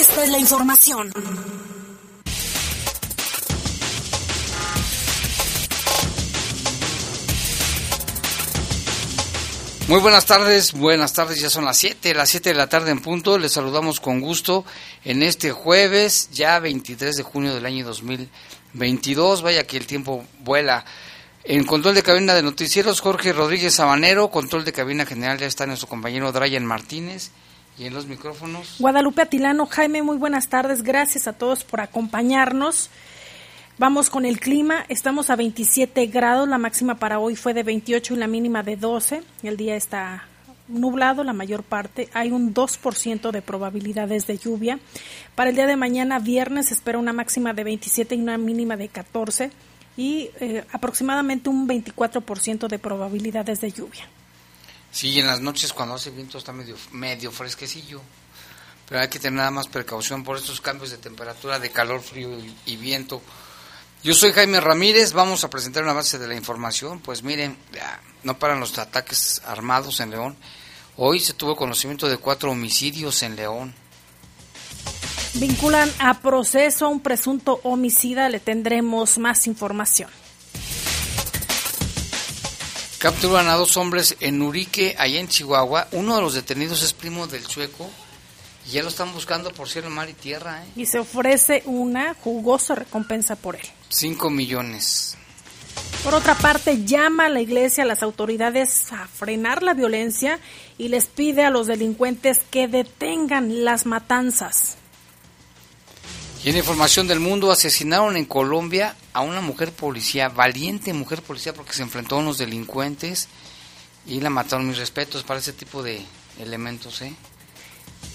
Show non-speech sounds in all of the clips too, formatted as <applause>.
Esta es la información. Muy buenas tardes, buenas tardes, ya son las 7, las 7 de la tarde en punto. Les saludamos con gusto en este jueves, ya 23 de junio del año 2022. Vaya que el tiempo vuela. En control de cabina de noticieros, Jorge Rodríguez Sabanero. Control de cabina general ya está nuestro compañero Brian Martínez. Y en los micrófonos. Guadalupe Atilano, Jaime, muy buenas tardes. Gracias a todos por acompañarnos. Vamos con el clima. Estamos a 27 grados. La máxima para hoy fue de 28 y la mínima de 12. El día está nublado la mayor parte. Hay un 2% de probabilidades de lluvia. Para el día de mañana, viernes, espera una máxima de 27 y una mínima de 14 y eh, aproximadamente un 24% de probabilidades de lluvia. Sí, en las noches cuando hace viento está medio, medio fresquecillo. Pero hay que tener nada más precaución por estos cambios de temperatura, de calor, frío y, y viento. Yo soy Jaime Ramírez, vamos a presentar una base de la información. Pues miren, no paran los ataques armados en León. Hoy se tuvo conocimiento de cuatro homicidios en León. Vinculan a proceso a un presunto homicida, le tendremos más información. Capturan a dos hombres en Urique, allá en Chihuahua. Uno de los detenidos es primo del sueco y ya lo están buscando por cielo, mar y tierra. ¿eh? Y se ofrece una jugosa recompensa por él. 5 millones. Por otra parte, llama a la iglesia a las autoridades a frenar la violencia y les pide a los delincuentes que detengan las matanzas. Y en información del mundo, asesinaron en Colombia a una mujer policía, valiente mujer policía, porque se enfrentó a unos delincuentes y la mataron. Mis respetos para ese tipo de elementos, ¿eh?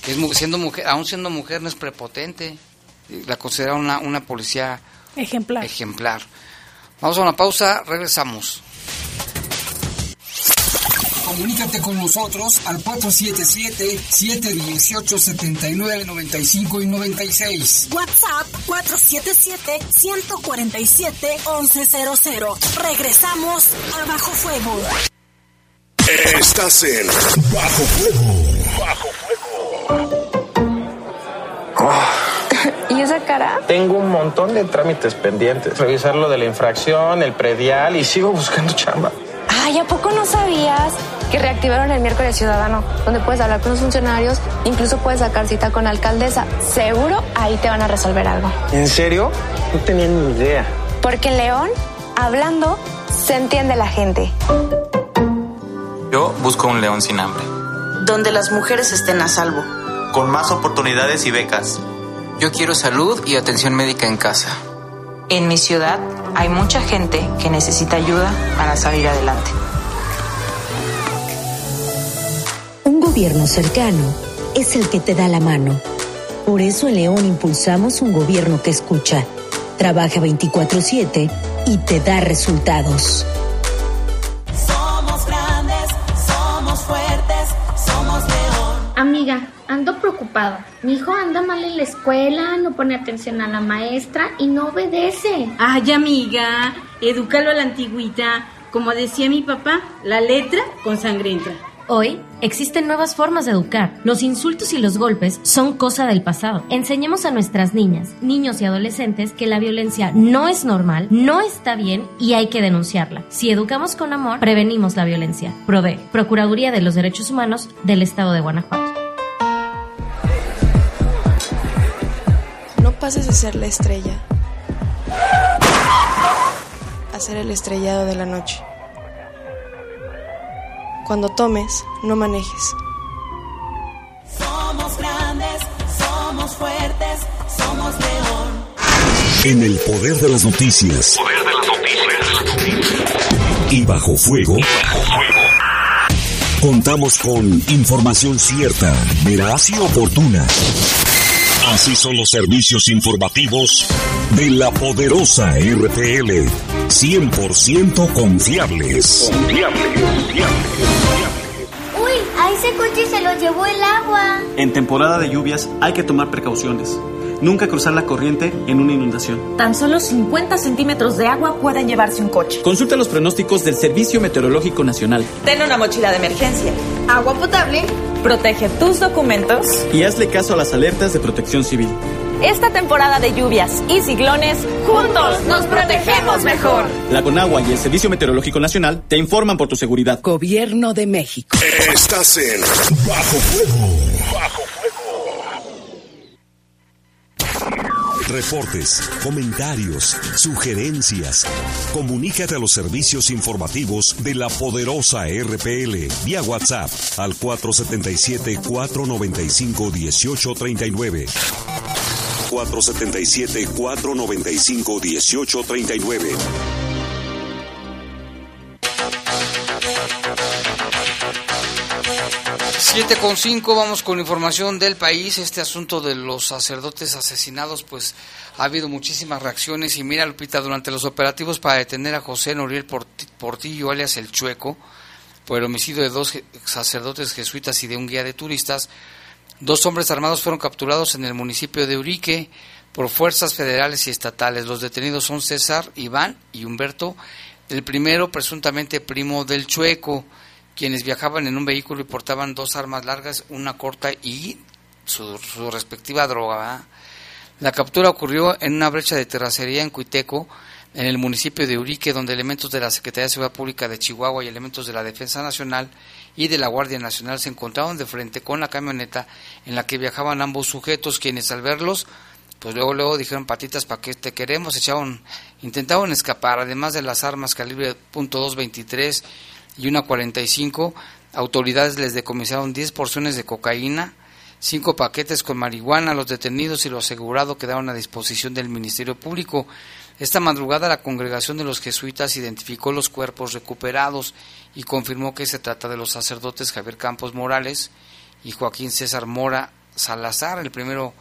Que es, siendo mujer, aún siendo mujer no es prepotente, la considera una, una policía ejemplar. ejemplar. Vamos a una pausa, regresamos. Comunícate con nosotros al 477-718-7995 y 96. WhatsApp 477-147-1100. Regresamos a Bajo Fuego. Estás en Bajo Fuego. Bajo ¿Y esa cara? Tengo un montón de trámites pendientes. Revisar lo de la infracción, el predial y sigo buscando chamba. Ay, ¿a poco no sabías que reactivaron el miércoles ciudadano? Donde puedes hablar con los funcionarios, incluso puedes sacar cita con la alcaldesa. Seguro ahí te van a resolver algo. ¿En serio? No tenía ni idea. Porque en León, hablando, se entiende la gente. Yo busco un León sin hambre. Donde las mujeres estén a salvo. Con más oportunidades y becas. Yo quiero salud y atención médica en casa. En mi ciudad hay mucha gente que necesita ayuda para salir adelante. Gobierno cercano es el que te da la mano. Por eso en León impulsamos un gobierno que escucha, trabaja 24/7 y te da resultados. Somos grandes, somos fuertes, somos León. Amiga, ando preocupado. Mi hijo anda mal en la escuela, no pone atención a la maestra y no obedece. Ay, amiga, edúcalo a la antigüita. Como decía mi papá, la letra con sangre entra. Hoy existen nuevas formas de educar. Los insultos y los golpes son cosa del pasado. Enseñemos a nuestras niñas, niños y adolescentes que la violencia no es normal, no está bien y hay que denunciarla. Si educamos con amor, prevenimos la violencia. PROVE, Procuraduría de los Derechos Humanos del Estado de Guanajuato. No pases a ser la estrella, a ser el estrellado de la noche. Cuando tomes, no manejes. Somos grandes, somos fuertes, somos León. En el poder de las noticias. Poder de las noticias. Y bajo fuego. Contamos con información cierta, veraz y oportuna. Así son los servicios informativos de la poderosa RTL. 100% confiables. Confiables, Uy, a ese coche se lo llevó el agua. En temporada de lluvias hay que tomar precauciones. Nunca cruzar la corriente en una inundación. Tan solo 50 centímetros de agua pueden llevarse un coche. Consulta los pronósticos del Servicio Meteorológico Nacional. Ten una mochila de emergencia, agua potable Protege tus documentos y hazle caso a las alertas de protección civil. Esta temporada de lluvias y ciclones, juntos nos protegemos mejor. La Conagua y el Servicio Meteorológico Nacional te informan por tu seguridad. Gobierno de México. Estás en Bajo Fuego. Bajo Reportes, comentarios, sugerencias. Comunícate a los servicios informativos de la poderosa RPL vía WhatsApp al 477-495-1839. 477-495-1839. Siete con cinco, vamos con información del país. Este asunto de los sacerdotes asesinados, pues ha habido muchísimas reacciones. Y mira, Lupita, durante los operativos para detener a José Noriel Portillo, alias El Chueco, por el homicidio de dos sacerdotes jesuitas y de un guía de turistas, dos hombres armados fueron capturados en el municipio de Urique por fuerzas federales y estatales. Los detenidos son César, Iván y Humberto, el primero presuntamente primo del Chueco quienes viajaban en un vehículo y portaban dos armas largas, una corta y su, respectiva droga. La captura ocurrió en una brecha de terracería en Cuiteco, en el municipio de Urique, donde elementos de la Secretaría de Seguridad Pública de Chihuahua y elementos de la Defensa Nacional y de la Guardia Nacional se encontraron de frente con la camioneta en la que viajaban ambos sujetos, quienes al verlos, pues luego luego dijeron patitas para que te queremos, echaron, intentaron escapar, además de las armas calibre .223 y una 45, autoridades les decomisaron 10 porciones de cocaína, cinco paquetes con marihuana. Los detenidos y lo asegurado quedaron a disposición del Ministerio Público. Esta madrugada la congregación de los jesuitas identificó los cuerpos recuperados y confirmó que se trata de los sacerdotes Javier Campos Morales y Joaquín César Mora Salazar. El primero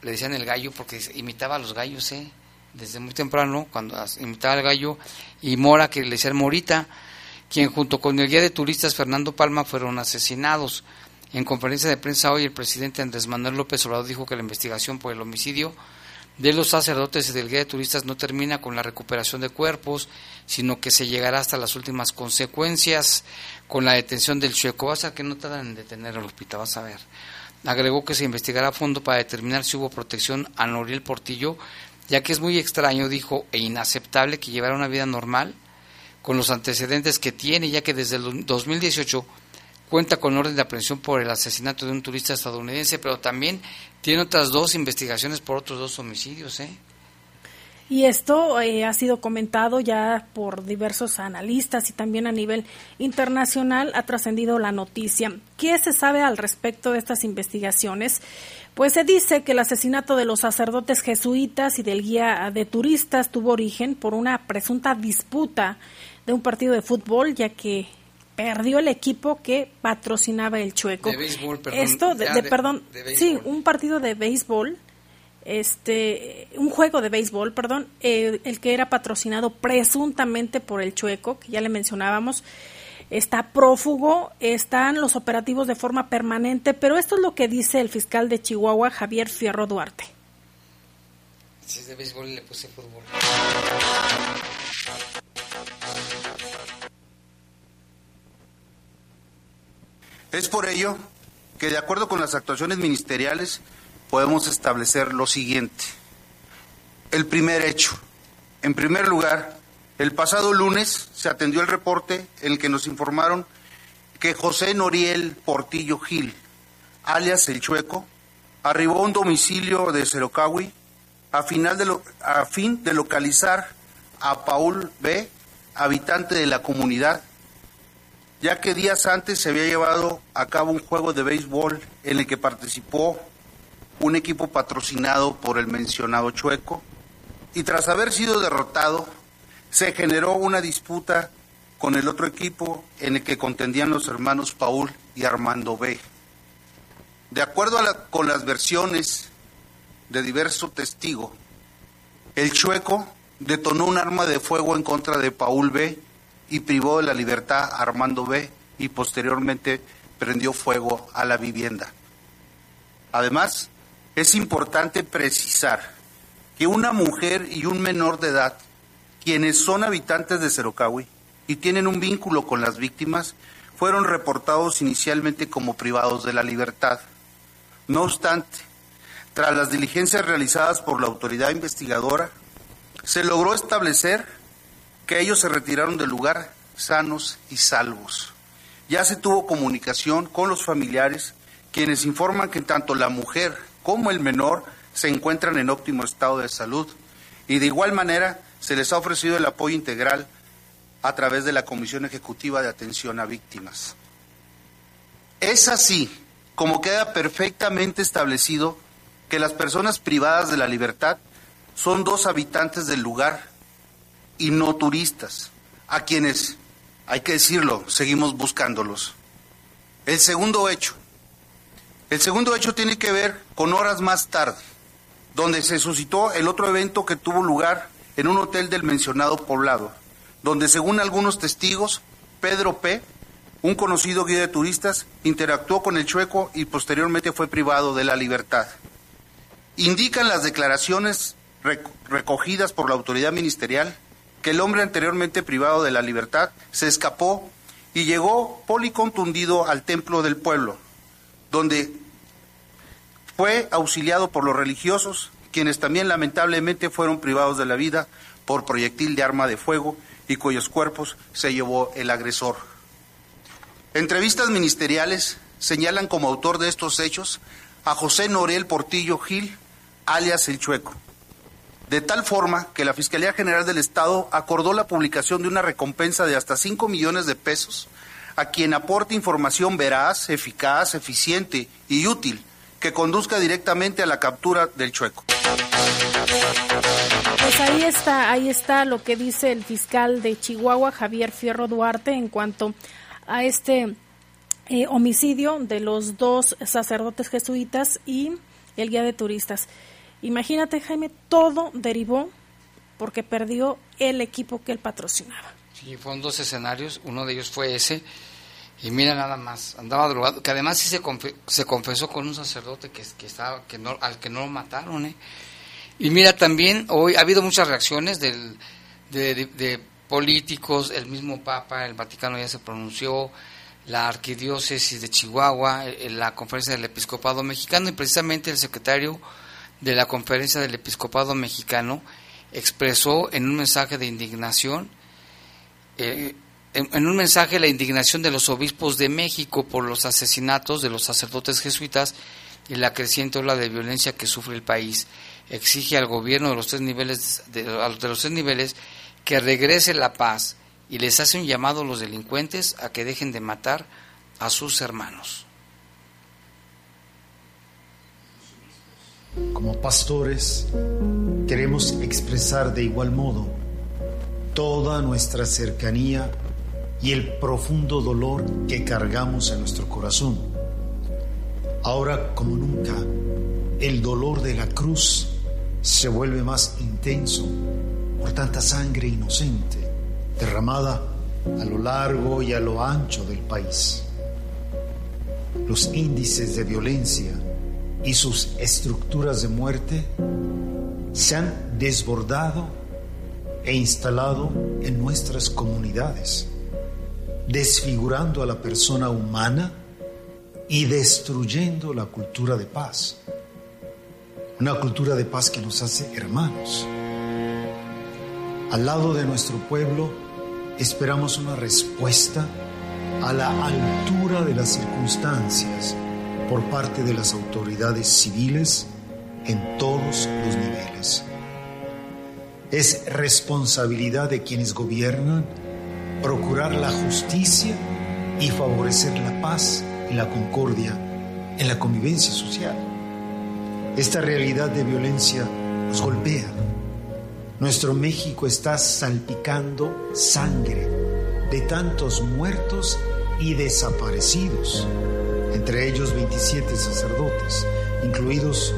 le decían el gallo porque imitaba a los gallos, ¿eh? desde muy temprano, cuando imitaba al gallo, y Mora que le decían Morita quien junto con el guía de turistas Fernando Palma fueron asesinados. En conferencia de prensa hoy el presidente Andrés Manuel López Obrador dijo que la investigación por el homicidio de los sacerdotes y del guía de turistas no termina con la recuperación de cuerpos, sino que se llegará hasta las últimas consecuencias con la detención del chueco. Vas a que no tardan en detener al hospital, vas a ver. Agregó que se investigará a fondo para determinar si hubo protección a Noriel Portillo, ya que es muy extraño, dijo, e inaceptable que llevara una vida normal con los antecedentes que tiene, ya que desde el 2018 cuenta con orden de aprehensión por el asesinato de un turista estadounidense, pero también tiene otras dos investigaciones por otros dos homicidios. ¿eh? Y esto eh, ha sido comentado ya por diversos analistas y también a nivel internacional ha trascendido la noticia. ¿Qué se sabe al respecto de estas investigaciones? Pues se dice que el asesinato de los sacerdotes jesuitas y del guía de turistas tuvo origen por una presunta disputa de un partido de fútbol, ya que perdió el equipo que patrocinaba el Chueco. De béisbol, perdón. Esto, de, perdón, sí, un partido de béisbol, este, un juego de béisbol, perdón, eh, el que era patrocinado presuntamente por el Chueco, que ya le mencionábamos, está prófugo, están los operativos de forma permanente, pero esto es lo que dice el fiscal de Chihuahua, Javier Fierro Duarte. Si es de béisbol, le puse fútbol. Es por ello que, de acuerdo con las actuaciones ministeriales, podemos establecer lo siguiente. El primer hecho. En primer lugar, el pasado lunes se atendió el reporte en el que nos informaron que José Noriel Portillo Gil, alias El Chueco, arribó a un domicilio de Cerocahui a, final de a fin de localizar a Paul B., habitante de la comunidad, ya que días antes se había llevado a cabo un juego de béisbol en el que participó un equipo patrocinado por el mencionado Chueco, y tras haber sido derrotado, se generó una disputa con el otro equipo en el que contendían los hermanos Paul y Armando B. De acuerdo con las versiones de diversos testigos, el Chueco detonó un arma de fuego en contra de Paul B y privó de la libertad a Armando B y posteriormente prendió fuego a la vivienda. Además, es importante precisar que una mujer y un menor de edad, quienes son habitantes de Cerocahui y tienen un vínculo con las víctimas, fueron reportados inicialmente como privados de la libertad. No obstante, tras las diligencias realizadas por la autoridad investigadora, se logró establecer que ellos se retiraron del lugar sanos y salvos. Ya se tuvo comunicación con los familiares, quienes informan que tanto la mujer como el menor se encuentran en óptimo estado de salud y de igual manera se les ha ofrecido el apoyo integral a través de la Comisión Ejecutiva de Atención a Víctimas. Es así como queda perfectamente establecido que las personas privadas de la libertad son dos habitantes del lugar y no turistas, a quienes, hay que decirlo, seguimos buscándolos. El segundo hecho. El segundo hecho tiene que ver con horas más tarde, donde se suscitó el otro evento que tuvo lugar en un hotel del mencionado poblado, donde según algunos testigos, Pedro P., un conocido guía de turistas, interactuó con el chueco y posteriormente fue privado de la libertad. Indican las declaraciones recogidas por la autoridad ministerial que el hombre anteriormente privado de la libertad se escapó y llegó policontundido al templo del pueblo, donde fue auxiliado por los religiosos, quienes también lamentablemente fueron privados de la vida por proyectil de arma de fuego y cuyos cuerpos se llevó el agresor. Entrevistas ministeriales señalan como autor de estos hechos a José Norel Portillo Gil, alias El Chueco, de tal forma que la Fiscalía General del Estado acordó la publicación de una recompensa de hasta 5 millones de pesos a quien aporte información veraz, eficaz, eficiente y útil que conduzca directamente a la captura del chueco. Pues ahí está, ahí está lo que dice el fiscal de Chihuahua, Javier Fierro Duarte, en cuanto a este eh, homicidio de los dos sacerdotes jesuitas y el guía de turistas. Imagínate, Jaime, todo derivó porque perdió el equipo que él patrocinaba. Sí, fueron dos escenarios, uno de ellos fue ese, y mira nada más, andaba drogado, que además sí se, se confesó con un sacerdote que, que estaba, que no, al que no lo mataron, ¿eh? Y mira también, hoy ha habido muchas reacciones del, de, políticos, el mismo Papa, el Vaticano ya se pronunció, la Arquidiócesis de Chihuahua, eh, la Conferencia del Episcopado Mexicano y precisamente el secretario de la Conferencia del Episcopado Mexicano expresó en un mensaje de indignación eh, en, un mensaje la indignación de los obispos de México por los asesinatos de los sacerdotes jesuitas y la creciente ola de violencia que sufre el país. Exige al gobierno de los tres niveles, de, de los tres niveles que regrese la paz y les hace un llamado a los delincuentes a que dejen de matar a sus hermanos. Como pastores, queremos expresar de igual modo toda nuestra cercanía y el profundo dolor que cargamos en nuestro corazón. Ahora como nunca, el dolor de la cruz se vuelve más intenso por tanta sangre inocente derramada a lo largo y a lo ancho del país. Los índices de violencia y sus estructuras de muerte se han desbordado e instalado en nuestras comunidades desfigurando a la persona humana y destruyendo la cultura de paz. Una cultura de paz que nos hace hermanos. Al lado de nuestro pueblo esperamos una respuesta a la altura de las circunstancias por parte de las autoridades civiles en todos los niveles. Es responsabilidad de quienes gobiernan procurar la justicia y favorecer la paz y la concordia en la convivencia social. Esta realidad de violencia nos golpea. Nuestro México está salpicando sangre de tantos muertos y desaparecidos, entre ellos 27 sacerdotes, incluidos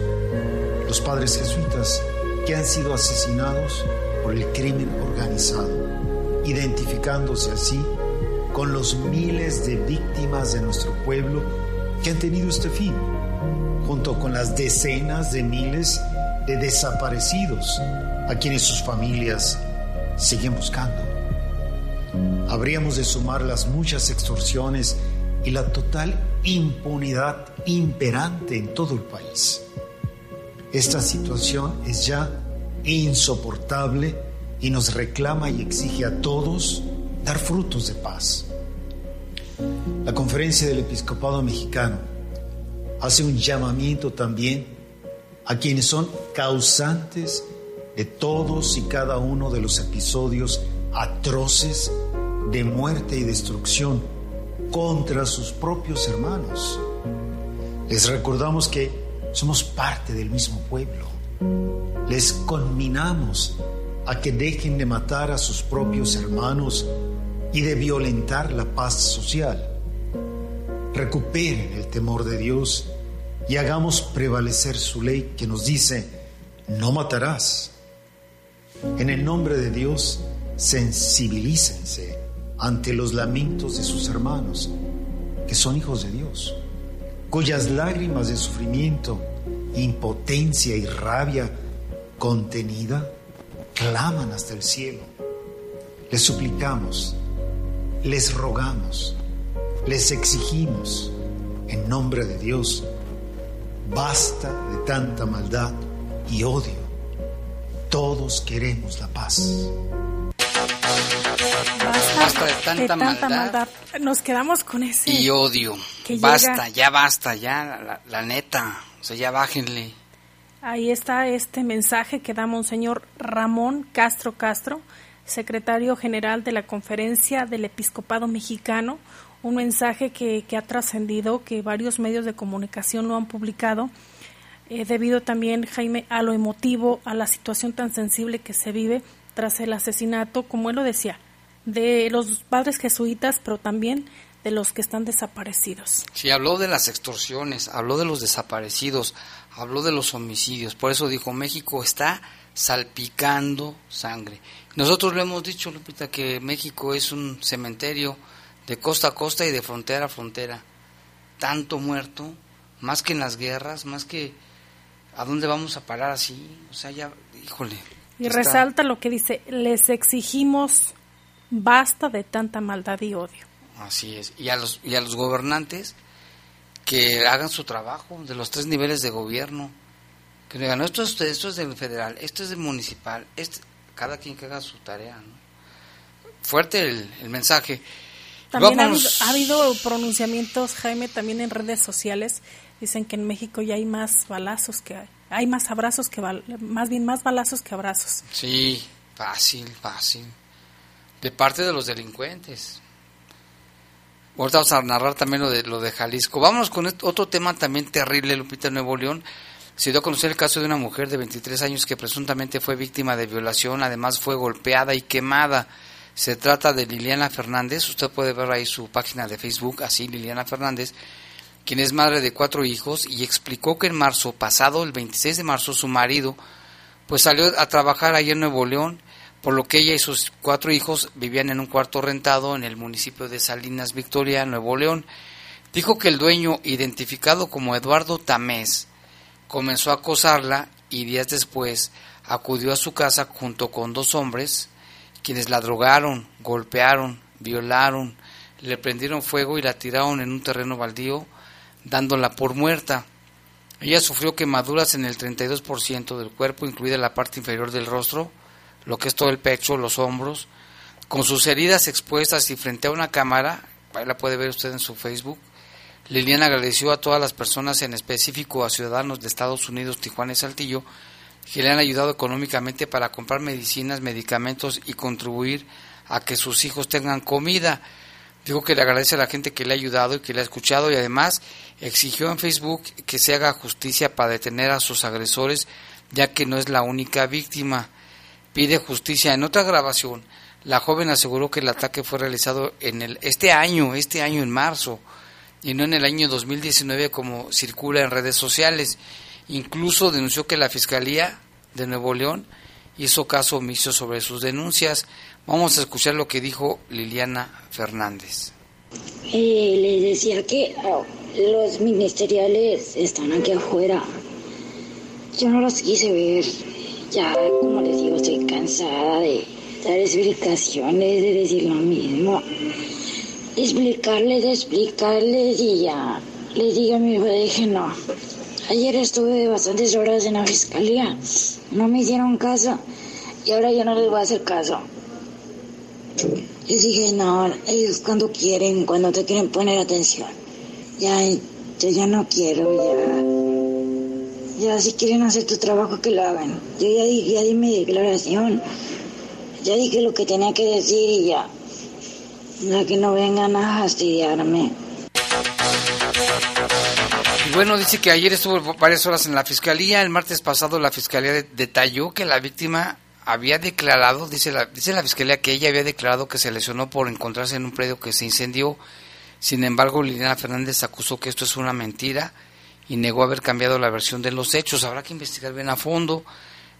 los padres jesuitas que han sido asesinados por el crimen organizado identificándose así con los miles de víctimas de nuestro pueblo que han tenido este fin, junto con las decenas de miles de desaparecidos a quienes sus familias siguen buscando. Habríamos de sumar las muchas extorsiones y la total impunidad imperante en todo el país. Esta situación es ya insoportable y nos reclama y exige a todos dar frutos de paz. La conferencia del episcopado mexicano hace un llamamiento también a quienes son causantes de todos y cada uno de los episodios atroces de muerte y destrucción contra sus propios hermanos. Les recordamos que somos parte del mismo pueblo. Les conminamos a que dejen de matar a sus propios hermanos y de violentar la paz social. Recuperen el temor de Dios y hagamos prevalecer su ley que nos dice, no matarás. En el nombre de Dios, sensibilícense ante los lamentos de sus hermanos, que son hijos de Dios, cuyas lágrimas de sufrimiento, impotencia y rabia contenida claman hasta el cielo. Les suplicamos, les rogamos, les exigimos, en nombre de Dios, basta de tanta maldad y odio. Todos queremos la paz. Basta de tanta, maldad, Nos quedamos con ese. Y odio. Basta, ya basta, ya, la, la, neta. O sea, ya bájenle. Ahí está este mensaje que da Monseñor Ramón Castro Castro, secretario general de la Conferencia del Episcopado Mexicano. Un mensaje que, que ha trascendido, que varios medios de comunicación lo han publicado, eh, debido también, Jaime, a lo emotivo, a la situación tan sensible que se vive tras el asesinato, como él lo decía, de los padres jesuitas, pero también de los que están desaparecidos. Sí, habló de las extorsiones, habló de los desaparecidos, habló de los homicidios. Por eso dijo, México está salpicando sangre. Nosotros lo hemos dicho, Lupita, que México es un cementerio de costa a costa y de frontera a frontera. Tanto muerto, más que en las guerras, más que a dónde vamos a parar así. O sea, ya, híjole. Y resalta lo que dice, les exigimos basta de tanta maldad y odio. Así es. Y a los, y a los gobernantes que hagan su trabajo de los tres niveles de gobierno. Que digan, esto es, esto es del federal, esto es del municipal, este, cada quien que haga su tarea. ¿no? Fuerte el, el mensaje. También ha habido, ha habido, pronunciamientos, Jaime, también en redes sociales. Dicen que en México ya hay más balazos que hay. Hay más abrazos que más bien más balazos que abrazos. Sí, fácil, fácil. De parte de los delincuentes. Ahorita vamos a narrar también lo de, lo de Jalisco. Vámonos con otro tema también terrible, Lupita, Nuevo León. Se dio a conocer el caso de una mujer de 23 años que presuntamente fue víctima de violación, además fue golpeada y quemada. Se trata de Liliana Fernández, usted puede ver ahí su página de Facebook, así Liliana Fernández, quien es madre de cuatro hijos y explicó que en marzo pasado, el 26 de marzo, su marido pues salió a trabajar ahí en Nuevo León por lo que ella y sus cuatro hijos vivían en un cuarto rentado en el municipio de Salinas Victoria, Nuevo León. Dijo que el dueño, identificado como Eduardo Tamés, comenzó a acosarla y días después acudió a su casa junto con dos hombres, quienes la drogaron, golpearon, violaron, le prendieron fuego y la tiraron en un terreno baldío, dándola por muerta. Ella sufrió quemaduras en el 32% del cuerpo, incluida la parte inferior del rostro, lo que es todo el pecho, los hombros, con sus heridas expuestas y frente a una cámara, ahí la puede ver usted en su Facebook, Liliana agradeció a todas las personas, en específico a ciudadanos de Estados Unidos, Tijuana y Saltillo, que le han ayudado económicamente para comprar medicinas, medicamentos y contribuir a que sus hijos tengan comida. Dijo que le agradece a la gente que le ha ayudado y que le ha escuchado y además exigió en Facebook que se haga justicia para detener a sus agresores, ya que no es la única víctima pide justicia. En otra grabación, la joven aseguró que el ataque fue realizado en el este año, este año en marzo, y no en el año 2019 como circula en redes sociales. Incluso denunció que la Fiscalía de Nuevo León hizo caso omiso sobre sus denuncias. Vamos a escuchar lo que dijo Liliana Fernández. Eh, les decía que oh, los ministeriales están aquí afuera. Yo no los quise ver ya, como les digo, estoy cansada de, dar explicaciones, de decir lo mismo. Explicarles, explicarles y ya. Les digo a mi hijo, dije no. Ayer estuve bastantes horas en la fiscalía, no me hicieron caso y ahora yo no les voy a hacer caso. Les dije, no, ellos cuando quieren, cuando te quieren poner atención. Ya, yo ya no quiero, ya. Ya, si quieren hacer tu trabajo, que lo hagan. Yo ya, di- ya di mi declaración. Ya dije lo que tenía que decir y ya. Ya que no vengan a fastidiarme. Bueno, dice que ayer estuvo varias horas en la fiscalía. El martes pasado la fiscalía de- detalló que la víctima había declarado, dice la, dice la fiscalía que ella había declarado que se lesionó por encontrarse en un predio que se incendió. Sin embargo, Liliana Fernández acusó que esto es una mentira y negó haber cambiado la versión de los hechos. Habrá que investigar bien a fondo.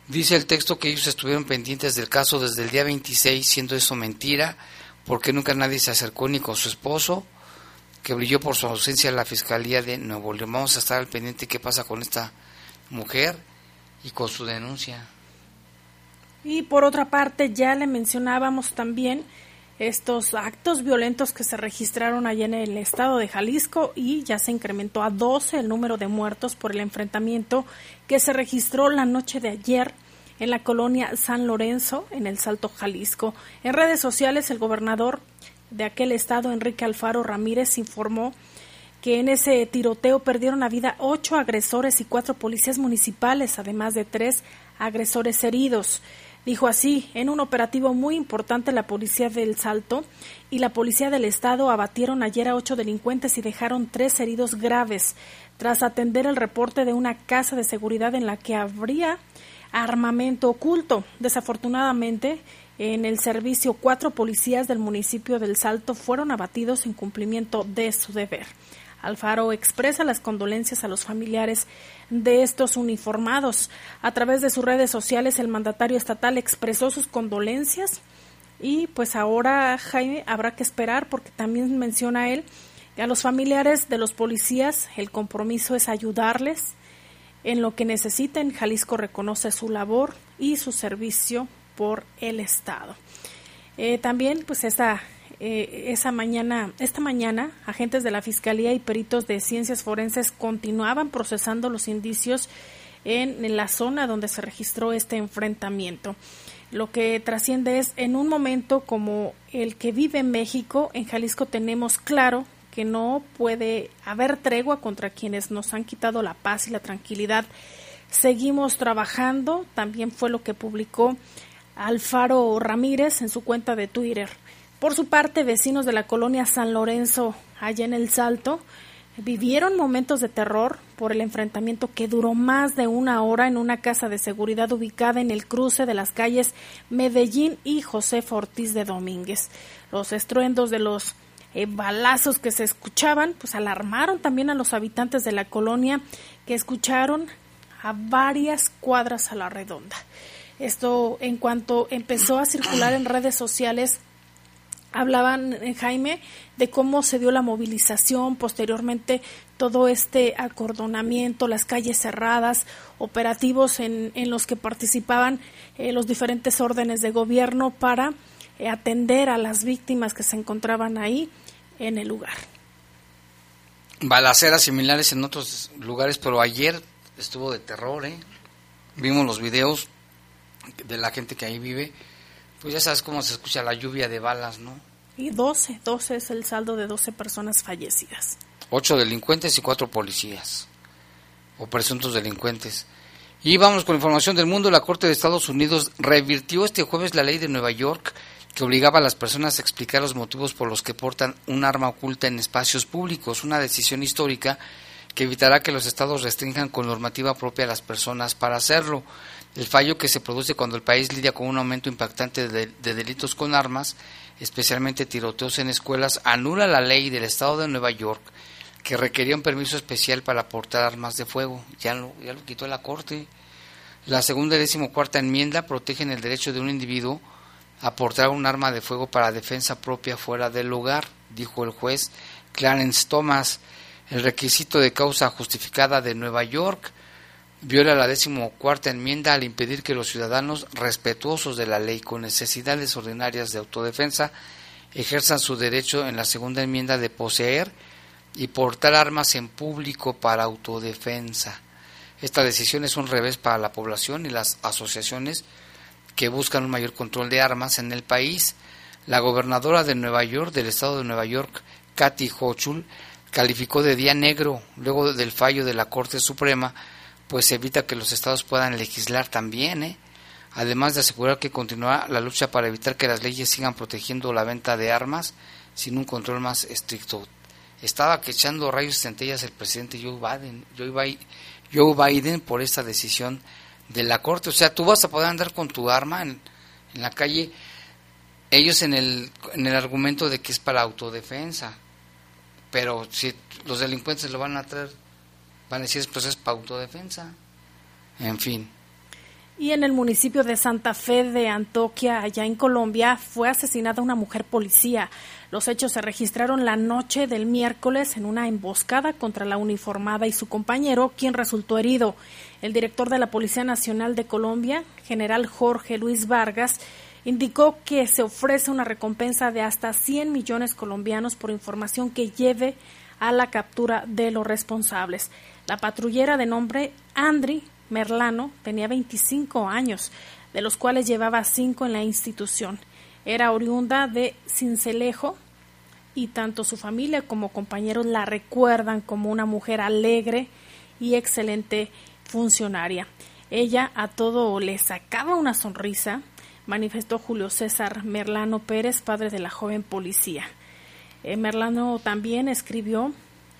Dice el texto que ellos estuvieron pendientes del caso desde el día 26, siendo eso mentira, porque nunca nadie se acercó ni con su esposo, que brilló por su ausencia en la Fiscalía de Nuevo León. Vamos a estar al pendiente qué pasa con esta mujer y con su denuncia. Y por otra parte, ya le mencionábamos también estos actos violentos que se registraron allá en el estado de Jalisco y ya se incrementó a 12 el número de muertos por el enfrentamiento que se registró la noche de ayer en la colonia San Lorenzo, en el Salto Jalisco. En redes sociales, el gobernador de aquel estado, Enrique Alfaro Ramírez, informó que en ese tiroteo perdieron la vida ocho agresores y cuatro policías municipales, además de tres agresores heridos. Dijo así, en un operativo muy importante la policía del Salto y la policía del Estado abatieron ayer a ocho delincuentes y dejaron tres heridos graves, tras atender el reporte de una casa de seguridad en la que habría armamento oculto. Desafortunadamente, en el servicio, cuatro policías del municipio del Salto fueron abatidos en cumplimiento de su deber. Alfaro expresa las condolencias a los familiares de estos uniformados. A través de sus redes sociales, el mandatario estatal expresó sus condolencias y pues ahora, Jaime, habrá que esperar porque también menciona él que a los familiares de los policías el compromiso es ayudarles en lo que necesiten. Jalisco reconoce su labor y su servicio por el Estado. Eh, también, pues esta, eh, esa mañana, esta mañana, agentes de la Fiscalía y peritos de ciencias forenses continuaban procesando los indicios en, en la zona donde se registró este enfrentamiento. Lo que trasciende es, en un momento como el que vive México, en Jalisco tenemos claro que no puede haber tregua contra quienes nos han quitado la paz y la tranquilidad. Seguimos trabajando, también fue lo que publicó Alfaro Ramírez en su cuenta de Twitter. Por su parte, vecinos de la colonia San Lorenzo, allá en El Salto, vivieron momentos de terror por el enfrentamiento que duró más de una hora en una casa de seguridad ubicada en el cruce de las calles Medellín y José Ortiz de Domínguez. Los estruendos de los eh, balazos que se escuchaban, pues alarmaron también a los habitantes de la colonia que escucharon a varias cuadras a la redonda. Esto en cuanto empezó a circular en redes sociales, hablaban, eh, Jaime, de cómo se dio la movilización, posteriormente todo este acordonamiento, las calles cerradas, operativos en, en los que participaban eh, los diferentes órdenes de gobierno para eh, atender a las víctimas que se encontraban ahí en el lugar. Balaceras similares en otros lugares, pero ayer estuvo de terror, ¿eh? Vimos los videos de la gente que ahí vive, pues ya sabes cómo se escucha la lluvia de balas, ¿no? Y 12, 12 es el saldo de 12 personas fallecidas. Ocho delincuentes y cuatro policías, o presuntos delincuentes. Y vamos con información del mundo. La Corte de Estados Unidos revirtió este jueves la ley de Nueva York que obligaba a las personas a explicar los motivos por los que portan un arma oculta en espacios públicos, una decisión histórica que evitará que los estados restrinjan con normativa propia a las personas para hacerlo. El fallo que se produce cuando el país lidia con un aumento impactante de, de delitos con armas, especialmente tiroteos en escuelas, anula la ley del estado de Nueva York que requería un permiso especial para portar armas de fuego. Ya lo, ya lo quitó la Corte. La segunda y decimocuarta enmienda protegen el derecho de un individuo a portar un arma de fuego para defensa propia fuera del hogar, dijo el juez Clarence Thomas. El requisito de causa justificada de Nueva York viola la decimocuarta enmienda al impedir que los ciudadanos respetuosos de la ley con necesidades ordinarias de autodefensa ejerzan su derecho en la segunda enmienda de poseer y portar armas en público para autodefensa. Esta decisión es un revés para la población y las asociaciones que buscan un mayor control de armas en el país. La gobernadora de Nueva York, del estado de Nueva York, Kathy Hochul, calificó de día negro luego del fallo de la Corte Suprema, pues evita que los estados puedan legislar también, ¿eh? además de asegurar que continuará la lucha para evitar que las leyes sigan protegiendo la venta de armas sin un control más estricto. Estaba que echando rayos centellas el presidente Joe Biden, Joe Biden por esta decisión de la Corte. O sea, tú vas a poder andar con tu arma en, en la calle, ellos en el, en el argumento de que es para autodefensa. Pero si los delincuentes lo van a traer, van a decir, pues es para autodefensa. En fin. Y en el municipio de Santa Fe de Antoquia, allá en Colombia, fue asesinada una mujer policía. Los hechos se registraron la noche del miércoles en una emboscada contra la uniformada y su compañero, quien resultó herido. El director de la Policía Nacional de Colombia, general Jorge Luis Vargas, indicó que se ofrece una recompensa de hasta 100 millones colombianos por información que lleve a la captura de los responsables. La patrullera de nombre Andri Merlano tenía 25 años, de los cuales llevaba 5 en la institución. Era oriunda de Cincelejo y tanto su familia como compañeros la recuerdan como una mujer alegre y excelente funcionaria. Ella a todo le sacaba una sonrisa, manifestó Julio César Merlano Pérez, padre de la joven policía. Eh, Merlano también escribió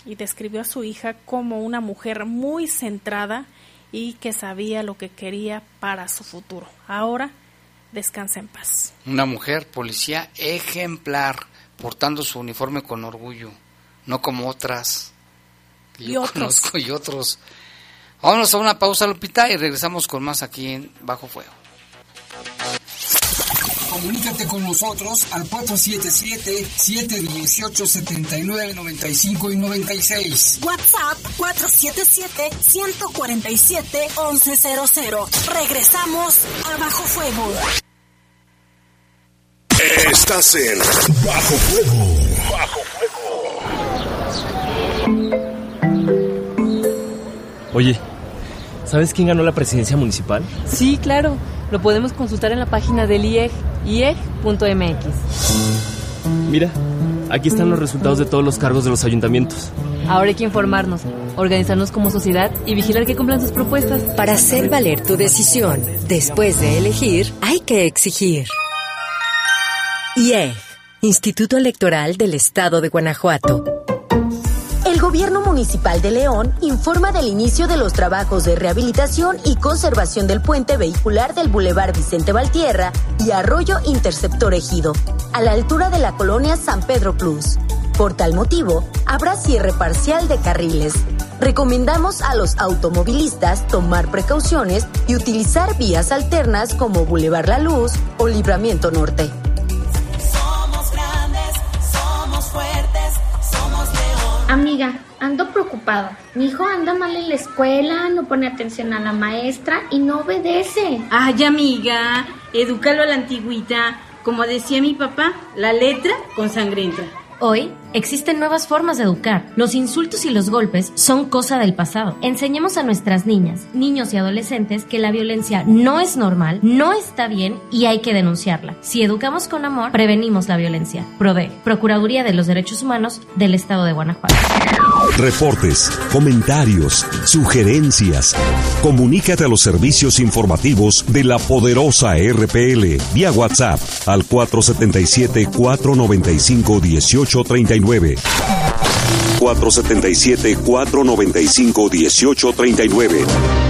y describió a su hija como una mujer muy centrada y que sabía lo que quería para su futuro. Ahora descansa en paz. Una mujer policía ejemplar, portando su uniforme con orgullo, no como otras que Y yo <laughs> otros. conozco y otros. Vámonos a una pausa, Lupita, y regresamos con más aquí en Bajo Fuego. Comunícate con nosotros al 477-718-7995 y 96. WhatsApp 477-147-1100. Regresamos a Bajo Fuego. Estás en Bajo Fuego. Bajo Oye, ¿sabes quién ganó la presidencia municipal? Sí, claro. Lo podemos consultar en la página del IEG, ieg.mx. Mira, aquí están los resultados de todos los cargos de los ayuntamientos. Ahora hay que informarnos, organizarnos como sociedad y vigilar que cumplan sus propuestas. Para hacer valer tu decisión, después de elegir, hay que exigir. IEG, Instituto Electoral del Estado de Guanajuato. El Gobierno Municipal de León informa del inicio de los trabajos de rehabilitación y conservación del puente vehicular del Boulevard Vicente Valtierra y Arroyo Interceptor Ejido, a la altura de la colonia San Pedro Cruz. Por tal motivo, habrá cierre parcial de carriles. Recomendamos a los automovilistas tomar precauciones y utilizar vías alternas como Boulevard La Luz o Libramiento Norte. Amiga, ando preocupada. Mi hijo anda mal en la escuela, no pone atención a la maestra y no obedece. Ay, amiga, edúcalo a la antigüita. Como decía mi papá, la letra con sangre entra. Hoy existen nuevas formas de educar. Los insultos y los golpes son cosa del pasado. Enseñemos a nuestras niñas, niños y adolescentes que la violencia no es normal, no está bien y hay que denunciarla. Si educamos con amor, prevenimos la violencia. PRODE, Procuraduría de los Derechos Humanos del Estado de Guanajuato. Reportes, comentarios, sugerencias. Comunícate a los servicios informativos de la poderosa RPL vía WhatsApp al 477-495-1839. 477-495-1839.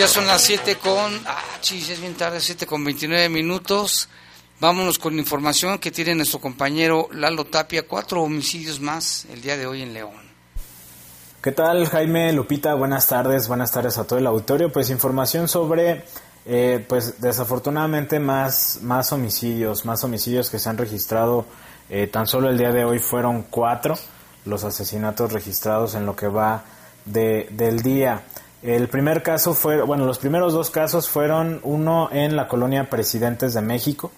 Ya son las 7 con... Ah, chis, es bien tarde, 7 con 29 minutos. Vámonos con información que tiene nuestro compañero Lalo Tapia. Cuatro homicidios más el día de hoy en León. ¿Qué tal, Jaime Lupita? Buenas tardes, buenas tardes a todo el auditorio. Pues información sobre, eh, pues desafortunadamente más, más homicidios, más homicidios que se han registrado. Eh, tan solo el día de hoy fueron cuatro los asesinatos registrados en lo que va de, del día. El primer caso fue, bueno, los primeros dos casos fueron uno en la colonia Presidentes de México.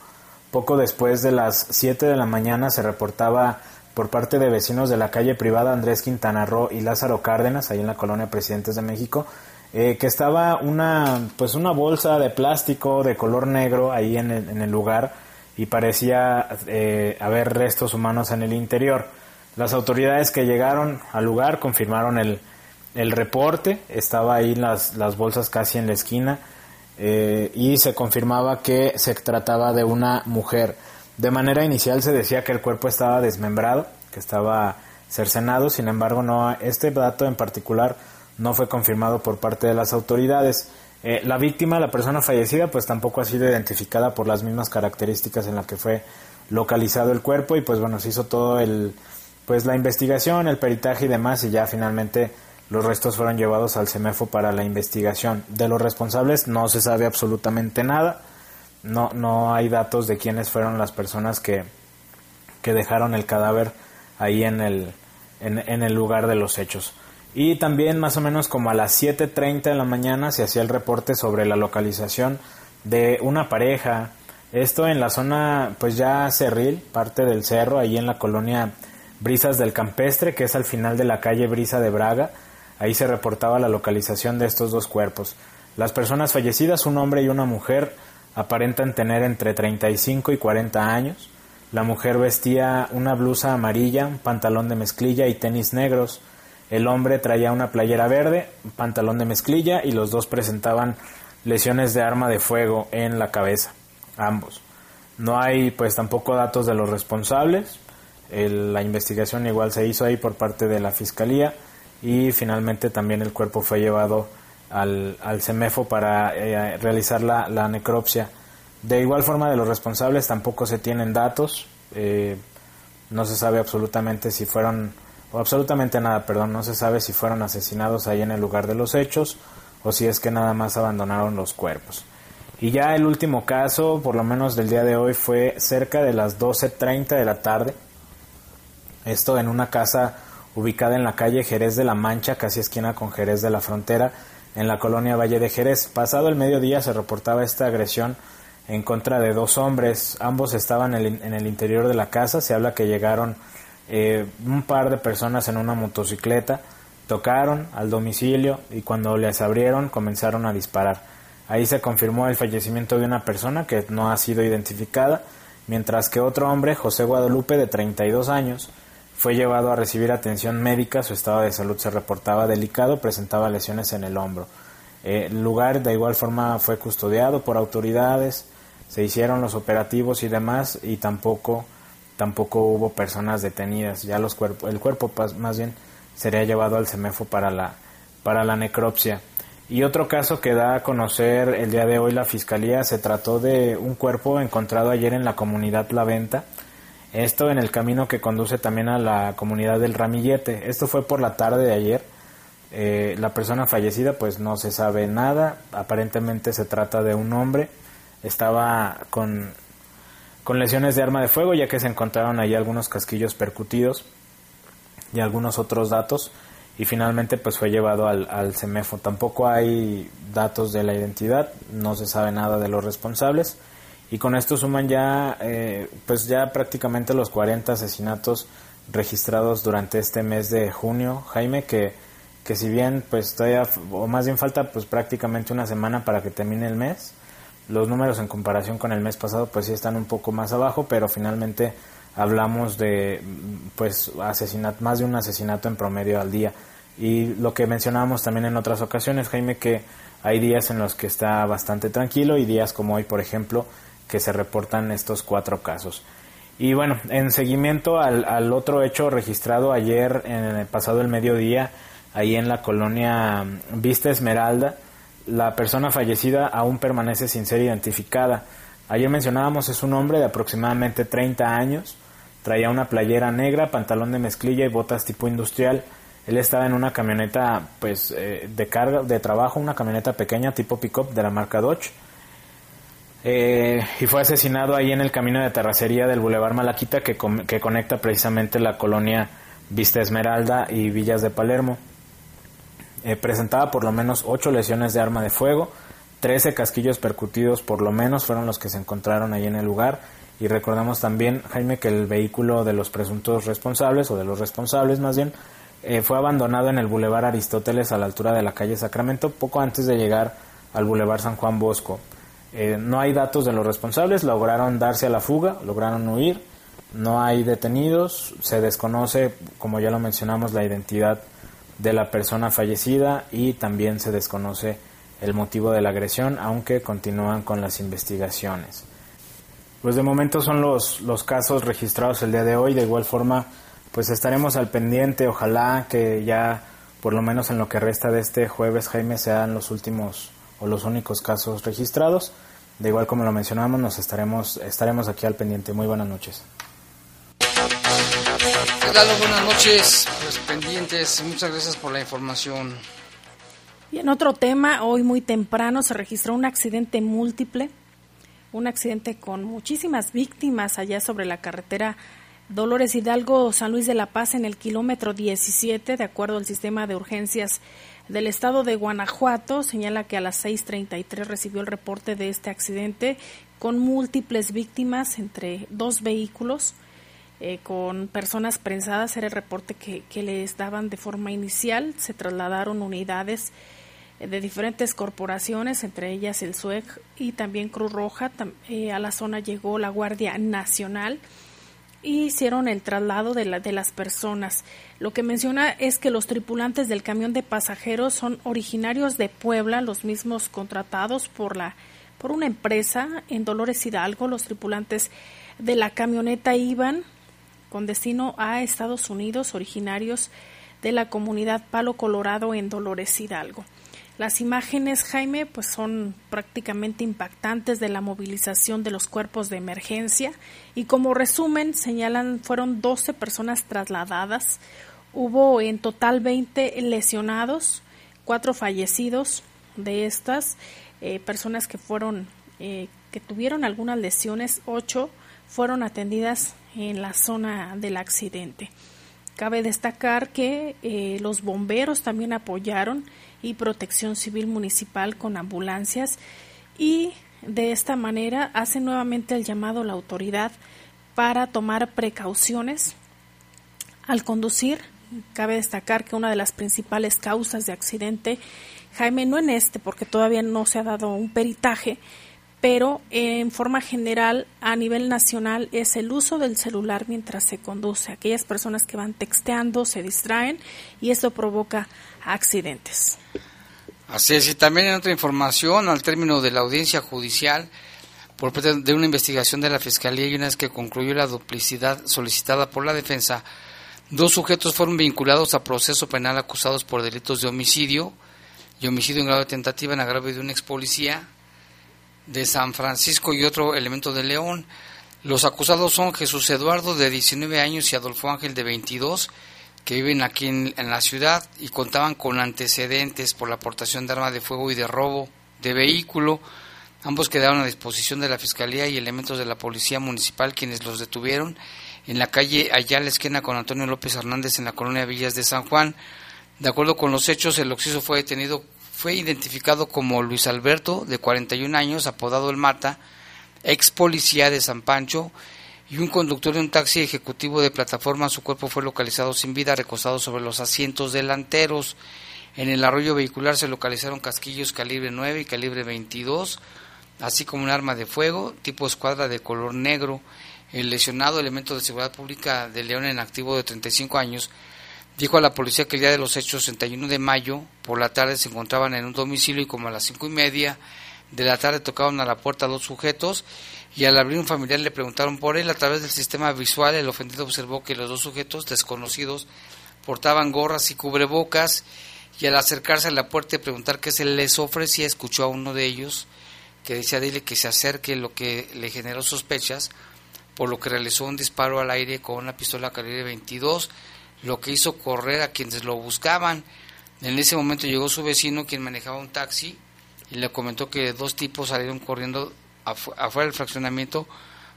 Poco después de las 7 de la mañana se reportaba por parte de vecinos de la calle privada Andrés Quintana Roo y Lázaro Cárdenas, ahí en la colonia Presidentes de México, eh, que estaba una, pues una bolsa de plástico de color negro ahí en el, en el lugar y parecía eh, haber restos humanos en el interior. Las autoridades que llegaron al lugar confirmaron el, el reporte, estaba ahí las, las bolsas casi en la esquina eh, y se confirmaba que se trataba de una mujer. De manera inicial se decía que el cuerpo estaba desmembrado, que estaba cercenado, sin embargo no este dato en particular no fue confirmado por parte de las autoridades. Eh, la víctima, la persona fallecida, pues tampoco ha sido identificada por las mismas características en las que fue localizado el cuerpo y pues bueno, se hizo todo el pues la investigación, el peritaje y demás y ya finalmente los restos fueron llevados al CEMEFO para la investigación. De los responsables no se sabe absolutamente nada. No, no hay datos de quiénes fueron las personas que, que dejaron el cadáver ahí en el, en, el lugar de los hechos. Y también más o menos como a las 7.30 de la mañana se hacía el reporte sobre la localización de una pareja. Esto en la zona pues ya cerril, parte del cerro, ahí en la colonia Brisas del Campestre, que es al final de la calle Brisa de Braga. Ahí se reportaba la localización de estos dos cuerpos. Las personas fallecidas, un hombre y una mujer, aparentan tener entre 35 y 40 años. La mujer vestía una blusa amarilla, pantalón de mezclilla y tenis negros. El hombre traía una playera verde, pantalón de mezclilla y los dos presentaban lesiones de arma de fuego en la cabeza, ambos. No hay pues tampoco datos de los responsables. La investigación igual se hizo ahí por parte de la fiscalía y finalmente también el cuerpo fue llevado al, al CEMEFO para eh, realizar la, la, necropsia. De igual forma de los responsables tampoco se tienen datos, eh, no se sabe absolutamente si fueron, o absolutamente nada, perdón, no se sabe si fueron asesinados ahí en el lugar de los hechos o si es que nada más abandonaron los cuerpos. Y ya el último caso, por lo menos del día de hoy, fue cerca de las 12.30 de la tarde. Esto en una casa ubicada en la calle Jerez de la Mancha, casi esquina con Jerez de la Frontera, en la colonia Valle de Jerez. Pasado el mediodía se reportaba esta agresión en contra de dos hombres. Ambos estaban en el, interior de la casa. Se habla que llegaron eh, un par de personas en una motocicleta, tocaron al domicilio y cuando les abrieron comenzaron a disparar. Ahí se confirmó el fallecimiento de una persona que no ha sido identificada, mientras que otro hombre, José Guadalupe, de 32 años, fue llevado a recibir atención médica, su estado de salud se reportaba delicado, presentaba lesiones en el hombro. El lugar de igual forma fue custodiado por autoridades, se hicieron los operativos y demás y tampoco tampoco hubo personas detenidas. Ya los el cuerpo más bien sería llevado al CEMEFO para la para la necropsia. Y otro caso que da a conocer el día de hoy la fiscalía se trató de un cuerpo encontrado ayer en la comunidad La Venta esto en el camino que conduce también a la comunidad del Ramillete. Esto fue por la tarde de ayer. Eh, la persona fallecida pues no se sabe nada. Aparentemente se trata de un hombre. Estaba con, con lesiones de arma de fuego ya que se encontraron ahí algunos casquillos percutidos y algunos otros datos. Y finalmente pues fue llevado al, al CEMEFO. Tampoco hay datos de la identidad. No se sabe nada de los responsables y con esto suman ya eh, pues ya prácticamente los 40 asesinatos registrados durante este mes de junio, Jaime, que, que si bien pues todavía, o más bien falta pues prácticamente una semana para que termine el mes, los números en comparación con el mes pasado pues sí están un poco más abajo, pero finalmente hablamos de pues asesinat más de un asesinato en promedio al día. Y lo que mencionábamos también en otras ocasiones, Jaime, que hay días en los que está bastante tranquilo y días como hoy, por ejemplo, que se reportan estos cuatro casos. Y bueno, en seguimiento al, al otro hecho registrado ayer, en el pasado el mediodía, ahí en la colonia Vista Esmeralda, la persona fallecida aún permanece sin ser identificada. Ayer mencionábamos es un hombre de aproximadamente 30 años, traía una playera negra, pantalón de mezclilla y botas tipo industrial. Él estaba en una camioneta pues eh, de carga de trabajo, una camioneta pequeña tipo pickup de la marca Dodge. Eh, y fue asesinado ahí en el camino de terracería del Boulevard Malaquita que, conecta precisamente la colonia Vista Esmeralda y Villas de Palermo. Eh, presentaba por lo menos ocho lesiones de arma de fuego, 13 casquillos percutidos por lo menos fueron los que se encontraron ahí en el lugar y recordamos también, Jaime, que el vehículo de los presuntos responsables o de los responsables más bien eh, fue abandonado en el Boulevard Aristóteles a la altura de la calle Sacramento poco antes de llegar al Boulevard San Juan Bosco. Eh, no hay datos de los responsables, lograron darse a la fuga, lograron huir, no hay detenidos, se desconoce, como ya lo mencionamos, la identidad de la persona fallecida y también se desconoce el motivo de la agresión, aunque continúan con las investigaciones. Pues de momento son los, los casos registrados el día de hoy, de igual forma pues estaremos al pendiente, ojalá que ya por lo menos en lo que resta de este jueves Jaime sean los últimos o los únicos casos registrados. De igual como lo mencionamos, nos estaremos estaremos aquí al pendiente. Muy buenas noches. Buenas noches, pues pendientes. Muchas gracias por la información. Y en otro tema, hoy muy temprano se registró un accidente múltiple, un accidente con muchísimas víctimas allá sobre la carretera Dolores Hidalgo, San Luis de la Paz, en el kilómetro 17, de acuerdo al sistema de urgencias del estado de Guanajuato, señala que a las 6.33 recibió el reporte de este accidente con múltiples víctimas entre dos vehículos. Eh, con personas prensadas, era el reporte que, les daban de forma inicial. Se trasladaron unidades eh, de diferentes corporaciones, entre ellas el SUEG y también Cruz Roja. Eh, a la zona llegó la Guardia Nacional y hicieron el traslado de, la, de las personas. Lo que menciona es que los tripulantes del camión de pasajeros son originarios de Puebla, los mismos contratados por la por una empresa en Dolores Hidalgo. Los tripulantes de la camioneta iban con destino a Estados Unidos, originarios de la comunidad Palo Colorado en Dolores Hidalgo. Las imágenes, Jaime, pues son prácticamente impactantes de la movilización de los cuerpos de emergencia y como resumen señalan fueron 12 personas trasladadas, hubo en total 20 lesionados, cuatro fallecidos de estas eh, personas que fueron eh, que tuvieron algunas lesiones, ocho fueron atendidas en la zona del accidente. Cabe destacar que eh, los bomberos también apoyaron y protección civil municipal con ambulancias y de esta manera hace nuevamente el llamado a la autoridad para tomar precauciones al conducir. Cabe destacar que una de las principales causas de accidente, Jaime, no en este, porque todavía no se ha dado un peritaje, pero en forma general a nivel nacional es el uso del celular mientras se conduce. Aquellas personas que van texteando se distraen y esto provoca accidentes. Así es, y también en otra información, al término de la audiencia judicial, por parte de una investigación de la Fiscalía y una vez que concluyó la duplicidad solicitada por la defensa, dos sujetos fueron vinculados a proceso penal acusados por delitos de homicidio y homicidio en grado de tentativa en agravio de un ex policía de San Francisco y otro elemento de León. Los acusados son Jesús Eduardo de 19 años y Adolfo Ángel de 22, que viven aquí en, la ciudad y contaban con antecedentes por la aportación de arma de fuego y de robo de vehículo. Ambos quedaron a disposición de la Fiscalía y elementos de la Policía Municipal quienes los detuvieron en la calle Ayala, esquina con Antonio López Hernández en la colonia Villas de San Juan. De acuerdo con los hechos, el occiso fue detenido fue identificado como Luis Alberto, de 41 años, apodado El Mata, ex policía de San Pancho, y un conductor de un taxi ejecutivo de plataforma, su cuerpo fue localizado sin vida, recostado sobre los asientos delanteros. En el arroyo vehicular se localizaron casquillos calibre 9 y calibre 22, así como un arma de fuego tipo escuadra de color negro. El lesionado, elemento de seguridad pública de León en activo de 35 años, dijo a la policía que el día de los hechos, 31 de mayo, por la tarde se encontraban en un domicilio y como a las cinco y media de la tarde tocaron a la puerta dos sujetos y al abrir un familiar le preguntaron por él. A través del sistema visual, el ofendido observó que los dos sujetos desconocidos portaban gorras y cubrebocas y al acercarse a la puerta y preguntar qué se les ofrecía, escuchó a uno de ellos que decía dile que se acerque, lo que le generó sospechas, por lo que realizó un disparo al aire con una pistola calibre 22, lo que hizo correr a quienes lo buscaban. En ese momento llegó su vecino, quien manejaba un taxi, y le comentó que dos tipos salieron corriendo afuera del fraccionamiento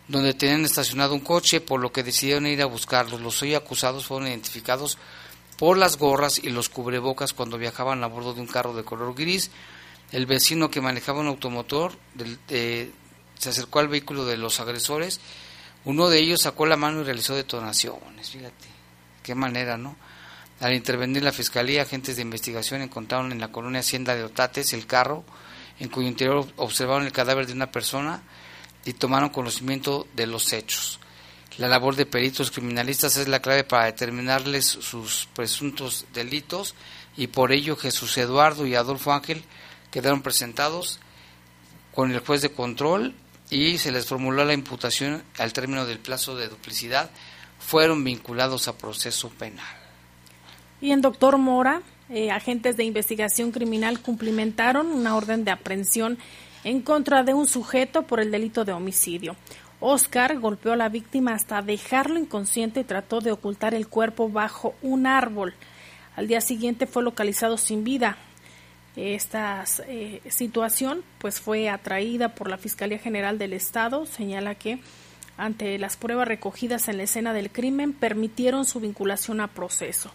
donde tenían estacionado un coche, por lo que decidieron ir a buscarlos. Los hoy acusados fueron identificados por las gorras y los cubrebocas cuando viajaban a bordo de un carro de color gris. El vecino que manejaba un automotor se acercó al vehículo de los agresores. Uno de ellos sacó la mano y realizó detonaciones. Fíjate, qué manera, ¿no? Al intervenir la fiscalía, agentes de investigación encontraron en la colonia Hacienda de Otates el carro en cuyo interior observaron el cadáver de una persona y tomaron conocimiento de los hechos. La labor de peritos criminalistas es la clave para determinarles sus presuntos delitos y por ello Jesús Eduardo y Adolfo Ángel quedaron presentados con el juez de control y se les formuló la imputación al término del plazo de duplicidad. Fueron vinculados a proceso penal. Y en doctor Mora, eh, agentes de investigación criminal cumplimentaron una orden de aprehensión en contra de un sujeto por el delito de homicidio. Oscar golpeó a la víctima hasta dejarlo inconsciente y trató de ocultar el cuerpo bajo un árbol. Al día siguiente fue localizado sin vida. Esta eh, situación pues fue atraída por la Fiscalía General del Estado. Señala que ante las pruebas recogidas en la escena del crimen permitieron su vinculación a proceso.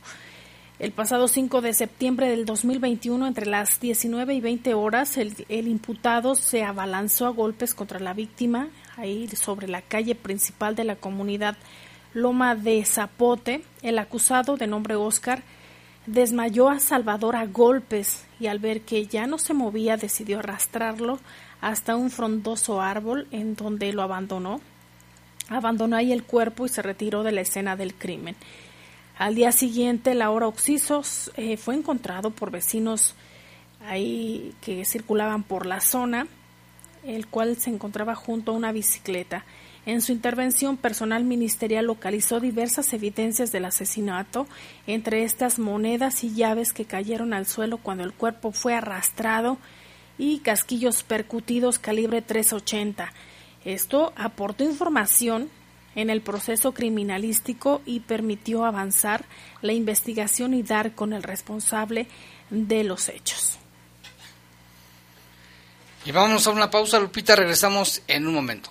El pasado 5 de septiembre del 2021, entre las 19 y 20 horas, el, imputado se abalanzó a golpes contra la víctima, ahí sobre la calle principal de la comunidad Loma de Zapote. El acusado, de nombre Oscar, desmayó a Salvador a golpes y al ver que ya no se movía decidió arrastrarlo hasta un frondoso árbol en donde lo abandonó. Abandonó ahí el cuerpo y se retiró de la escena del crimen. Al día siguiente, Laura Oxisos eh, fue encontrado por vecinos ahí que circulaban por la zona, el cual se encontraba junto a una bicicleta. En su intervención, personal ministerial localizó diversas evidencias del asesinato, entre estas monedas y llaves que cayeron al suelo cuando el cuerpo fue arrastrado y casquillos percutidos calibre 380. Esto aportó información en el proceso criminalístico y permitió avanzar la investigación y dar con el responsable de los hechos. Y vamos a una pausa, Lupita, regresamos en un momento.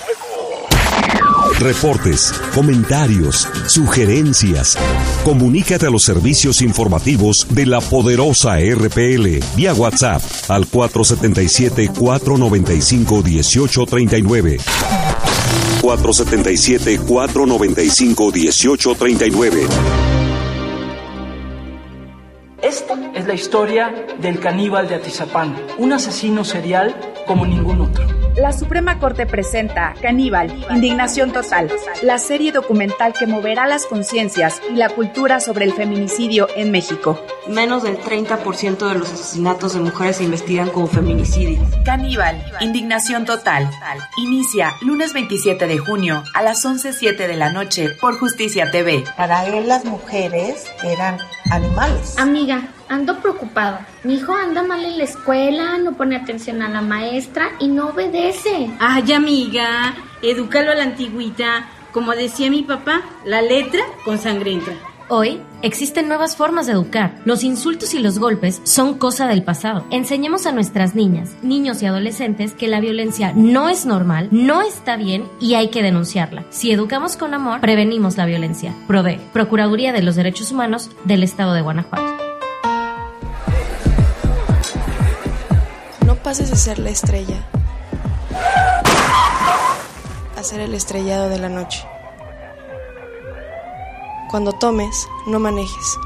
Reportes, comentarios, sugerencias. Comunícate a los servicios informativos de la poderosa RPL vía WhatsApp al 477-495-1839. 477-495-1839. Esta es la historia del caníbal de Atizapán, un asesino serial como ningún otro. La Suprema Corte presenta Caníbal, Indignación Total, la serie documental que moverá las conciencias y la cultura sobre el feminicidio en México. Menos del 30% de los asesinatos de mujeres se investigan como feminicidio. Caníbal, Indignación Total. Inicia lunes 27 de junio a las 11.07 de la noche por Justicia TV. Para él las mujeres eran animales. Amiga, ando preocupada. Mi hijo anda mal en la escuela, no pone atención a la maestra y no obedece. Ay, amiga, edúcalo a la antigüita. Como decía mi papá, la letra con sangre entra. Hoy existen nuevas formas de educar. Los insultos y los golpes son cosa del pasado. Enseñemos a nuestras niñas, niños y adolescentes que la violencia no es normal, no está bien y hay que denunciarla. Si educamos con amor, prevenimos la violencia. PRODE, Procuraduría de los Derechos Humanos del Estado de Guanajuato. No pases de ser la estrella a ser el estrellado de la noche. Cuando tomes, no manejes.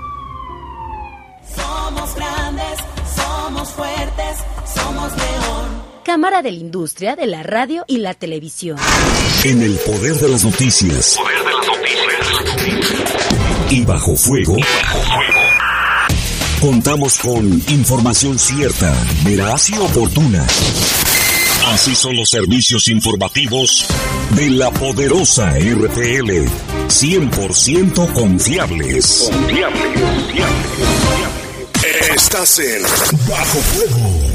Somos grandes, somos fuertes, somos león. Cámara de la Industria de la Radio y la Televisión. En el poder de las noticias. Poder de las noticias. Y bajo fuego. Contamos con información cierta, veraz y oportuna. Así son los servicios informativos de la poderosa RTL. 100% confiables. Confiables, confiables, confiables. Estás en Bajo Fuego.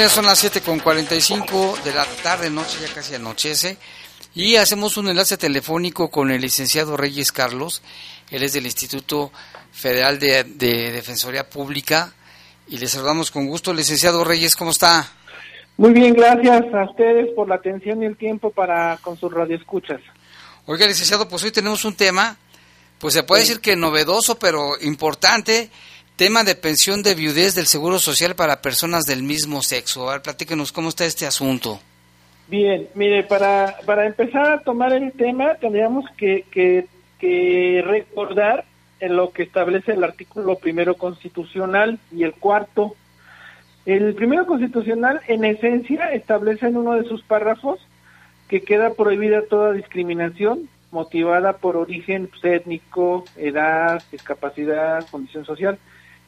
Bueno, ya son las 7 con 45 de la tarde, noche, ya casi anochece. Y hacemos un enlace telefónico con el licenciado Reyes Carlos. Él es del Instituto Federal de, Defensoría Pública. Y le saludamos con gusto. Licenciado Reyes, ¿cómo está? Muy bien, gracias a ustedes por la atención y el tiempo para con sus radioescuchas. Oiga, licenciado, pues hoy tenemos un tema, pues se puede decir que novedoso, pero importante, Tema de pensión de viudez del Seguro Social para personas del mismo sexo. A platíquenos cómo está este asunto. Bien, mire, para, para empezar a tomar el tema tendríamos que, que, recordar en lo que establece el artículo primero constitucional y el cuarto. El primero constitucional, en esencia, establece en uno de sus párrafos que queda prohibida toda discriminación motivada por origen étnico, edad, discapacidad, condición social.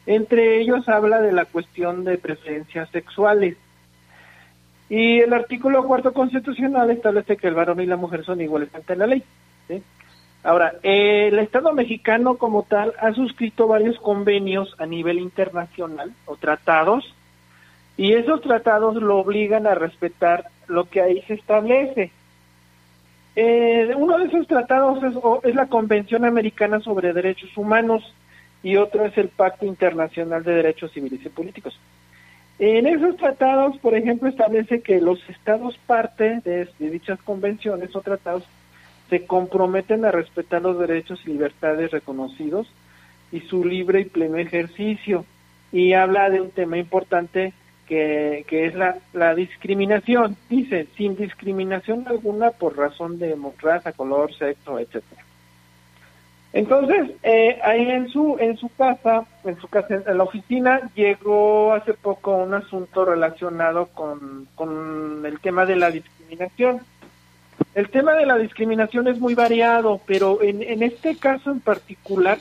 Entre ellos habla de la cuestión de preferencias sexuales. Y el artículo cuarto constitucional establece que el varón y la mujer son iguales ante la ley. Ahora, el Estado mexicano como tal ha suscrito varios convenios a nivel internacional o tratados y esos tratados lo obligan a respetar lo que ahí se establece. Eh, uno de esos tratados es, es la Convención Americana sobre Derechos Humanos y otro es el Pacto Internacional de Derechos Civiles y Políticos. En esos tratados, por ejemplo, establece que los estados parte de, dichas convenciones o tratados se comprometen a respetar los derechos y libertades reconocidos y su libre y pleno ejercicio. Y habla de un tema importante que, que es la, la discriminación. Dice, sin discriminación alguna por razón de raza, color, sexo, etcétera. Entonces, eh, ahí en su en su casa, en su casa, en la oficina, llegó hace poco un asunto relacionado con, con el tema de la discriminación. El tema de la discriminación es muy variado, pero en, en este caso en particular,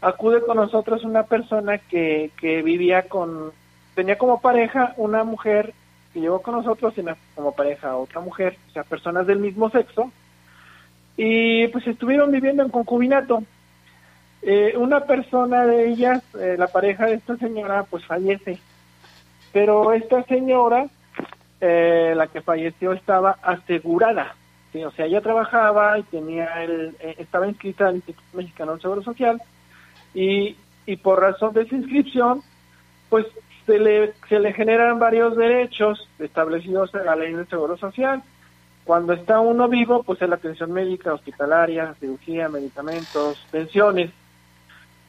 acude con nosotros una persona que, que vivía con, tenía como pareja una mujer que llegó con nosotros, y como pareja otra mujer, o sea, personas del mismo sexo, y pues estuvieron viviendo en concubinato. Eh, una persona de ellas, eh, la pareja de esta señora, pues fallece, pero esta señora, eh, la que falleció, estaba asegurada, o sea, ella trabajaba y tenía el, estaba inscrita al Instituto Mexicano del Seguro Social y, y por razón de esa inscripción, pues se le, se le generan varios derechos establecidos en la ley del Seguro Social cuando está uno vivo, pues es la atención médica, hospitalaria, cirugía, medicamentos, pensiones.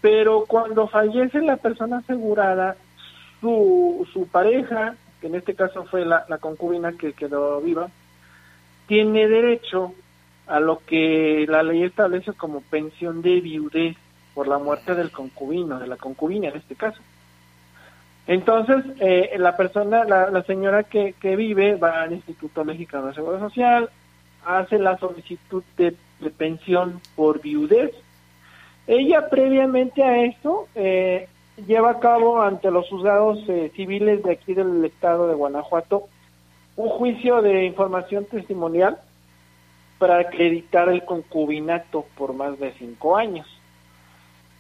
Pero cuando fallece la persona asegurada, su, su pareja, que en este caso fue la, concubina que quedó viva, tiene derecho a lo que la ley establece como pensión de viudez. por la muerte del concubino, de la concubina en este caso. Entonces, eh, la persona, la, señora que, que, vive va al Instituto Mexicano de Seguro Social, hace la solicitud de, pensión por viudez. Ella previamente a esto eh, lleva a cabo ante los juzgados eh, civiles de aquí del estado de Guanajuato un juicio de información testimonial para acreditar el concubinato por más de cinco años.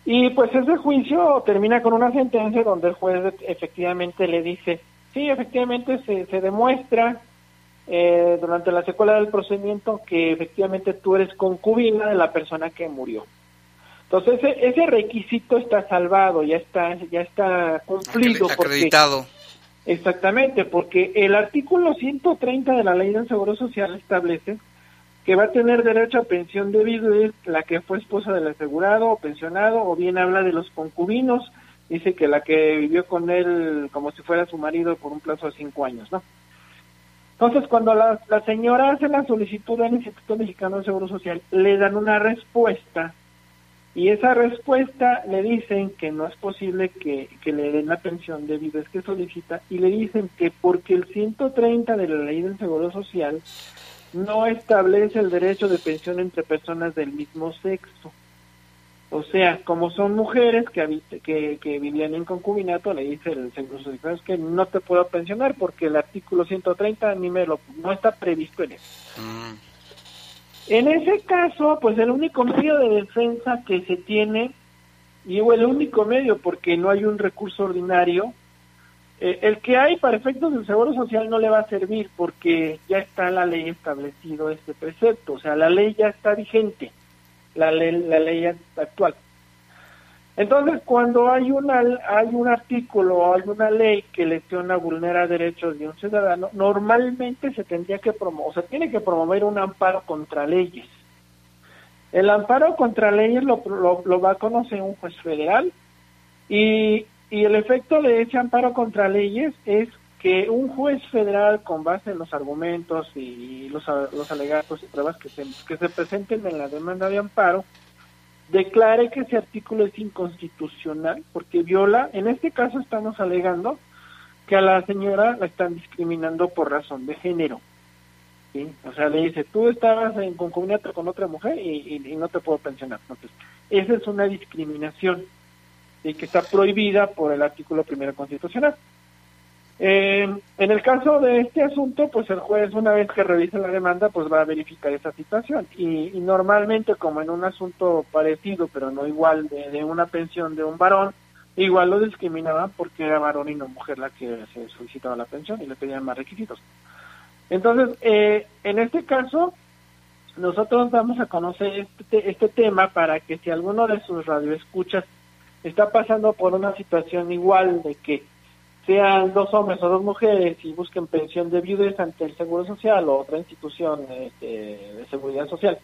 Y pues ese juicio termina con una sentencia donde el juez efectivamente le dice, sí, efectivamente se, se demuestra eh, durante la secuela del procedimiento que efectivamente tú eres concubina de la persona que murió. Entonces ese, ese requisito está salvado, ya está, ya está cumplido. Acreditado. exactamente, porque el artículo 130 de la Ley del Seguro Social establece que va a tener derecho a pensión de viudez la que fue esposa del asegurado o pensionado, o bien habla de los concubinos, dice que la que vivió con él como si fuera su marido por un plazo de cinco años, ¿no? Entonces, cuando la, señora hace la solicitud al Instituto Mexicano de Seguro Social, le dan una respuesta y esa respuesta le dicen que no es posible que, que le den la pensión de viudez que solicita y le dicen que porque el 130 de la ley del Seguro Social no establece el derecho de pensión entre personas del mismo sexo. O sea, como son mujeres que, que, que vivían en concubinato, le dice el Seguro Social que no te puedo pensionar porque el artículo 130 ni me lo, no está previsto en eso. Mm. En ese caso, pues el único medio de defensa que se tiene, y el único medio porque no hay un recurso ordinario, eh, el que hay para efectos del Seguro Social no le va a servir porque ya está la ley establecido este precepto, o sea, la ley ya está vigente, la ley, la ley actual. Entonces, cuando hay, una, hay un artículo o hay una ley que lesiona, vulnera derechos de un ciudadano, normalmente se tendría que promover, o sea, tiene que promover un amparo contra leyes. El amparo contra leyes lo, lo va a conocer un juez federal y y el efecto de ese amparo contra leyes es que un juez federal, con base en los argumentos y los, los alegatos y pruebas que se, que se presenten en la demanda de amparo, declare que ese artículo es inconstitucional porque viola, en este caso estamos alegando que a la señora la están discriminando por razón de género. O sea, le dice, tú estabas en concubinato con otra mujer y, y, no te puedo pensionar. Entonces, esa es una discriminación y que está prohibida por el artículo primero constitucional. Eh, en el caso de este asunto, pues el juez una vez que revise la demanda, pues va a verificar esa situación y, normalmente como en un asunto parecido, pero no igual de, una pensión de un varón, igual lo discriminaban porque era varón y no mujer la que se solicitaba la pensión y le pedían más requisitos. Entonces, eh, en este caso, nosotros vamos a conocer este, este tema para que si alguno de sus radioescuchas está pasando por una situación igual de que sean dos hombres o dos mujeres y busquen pensión de viudez ante el Seguro Social o otra institución este, de seguridad social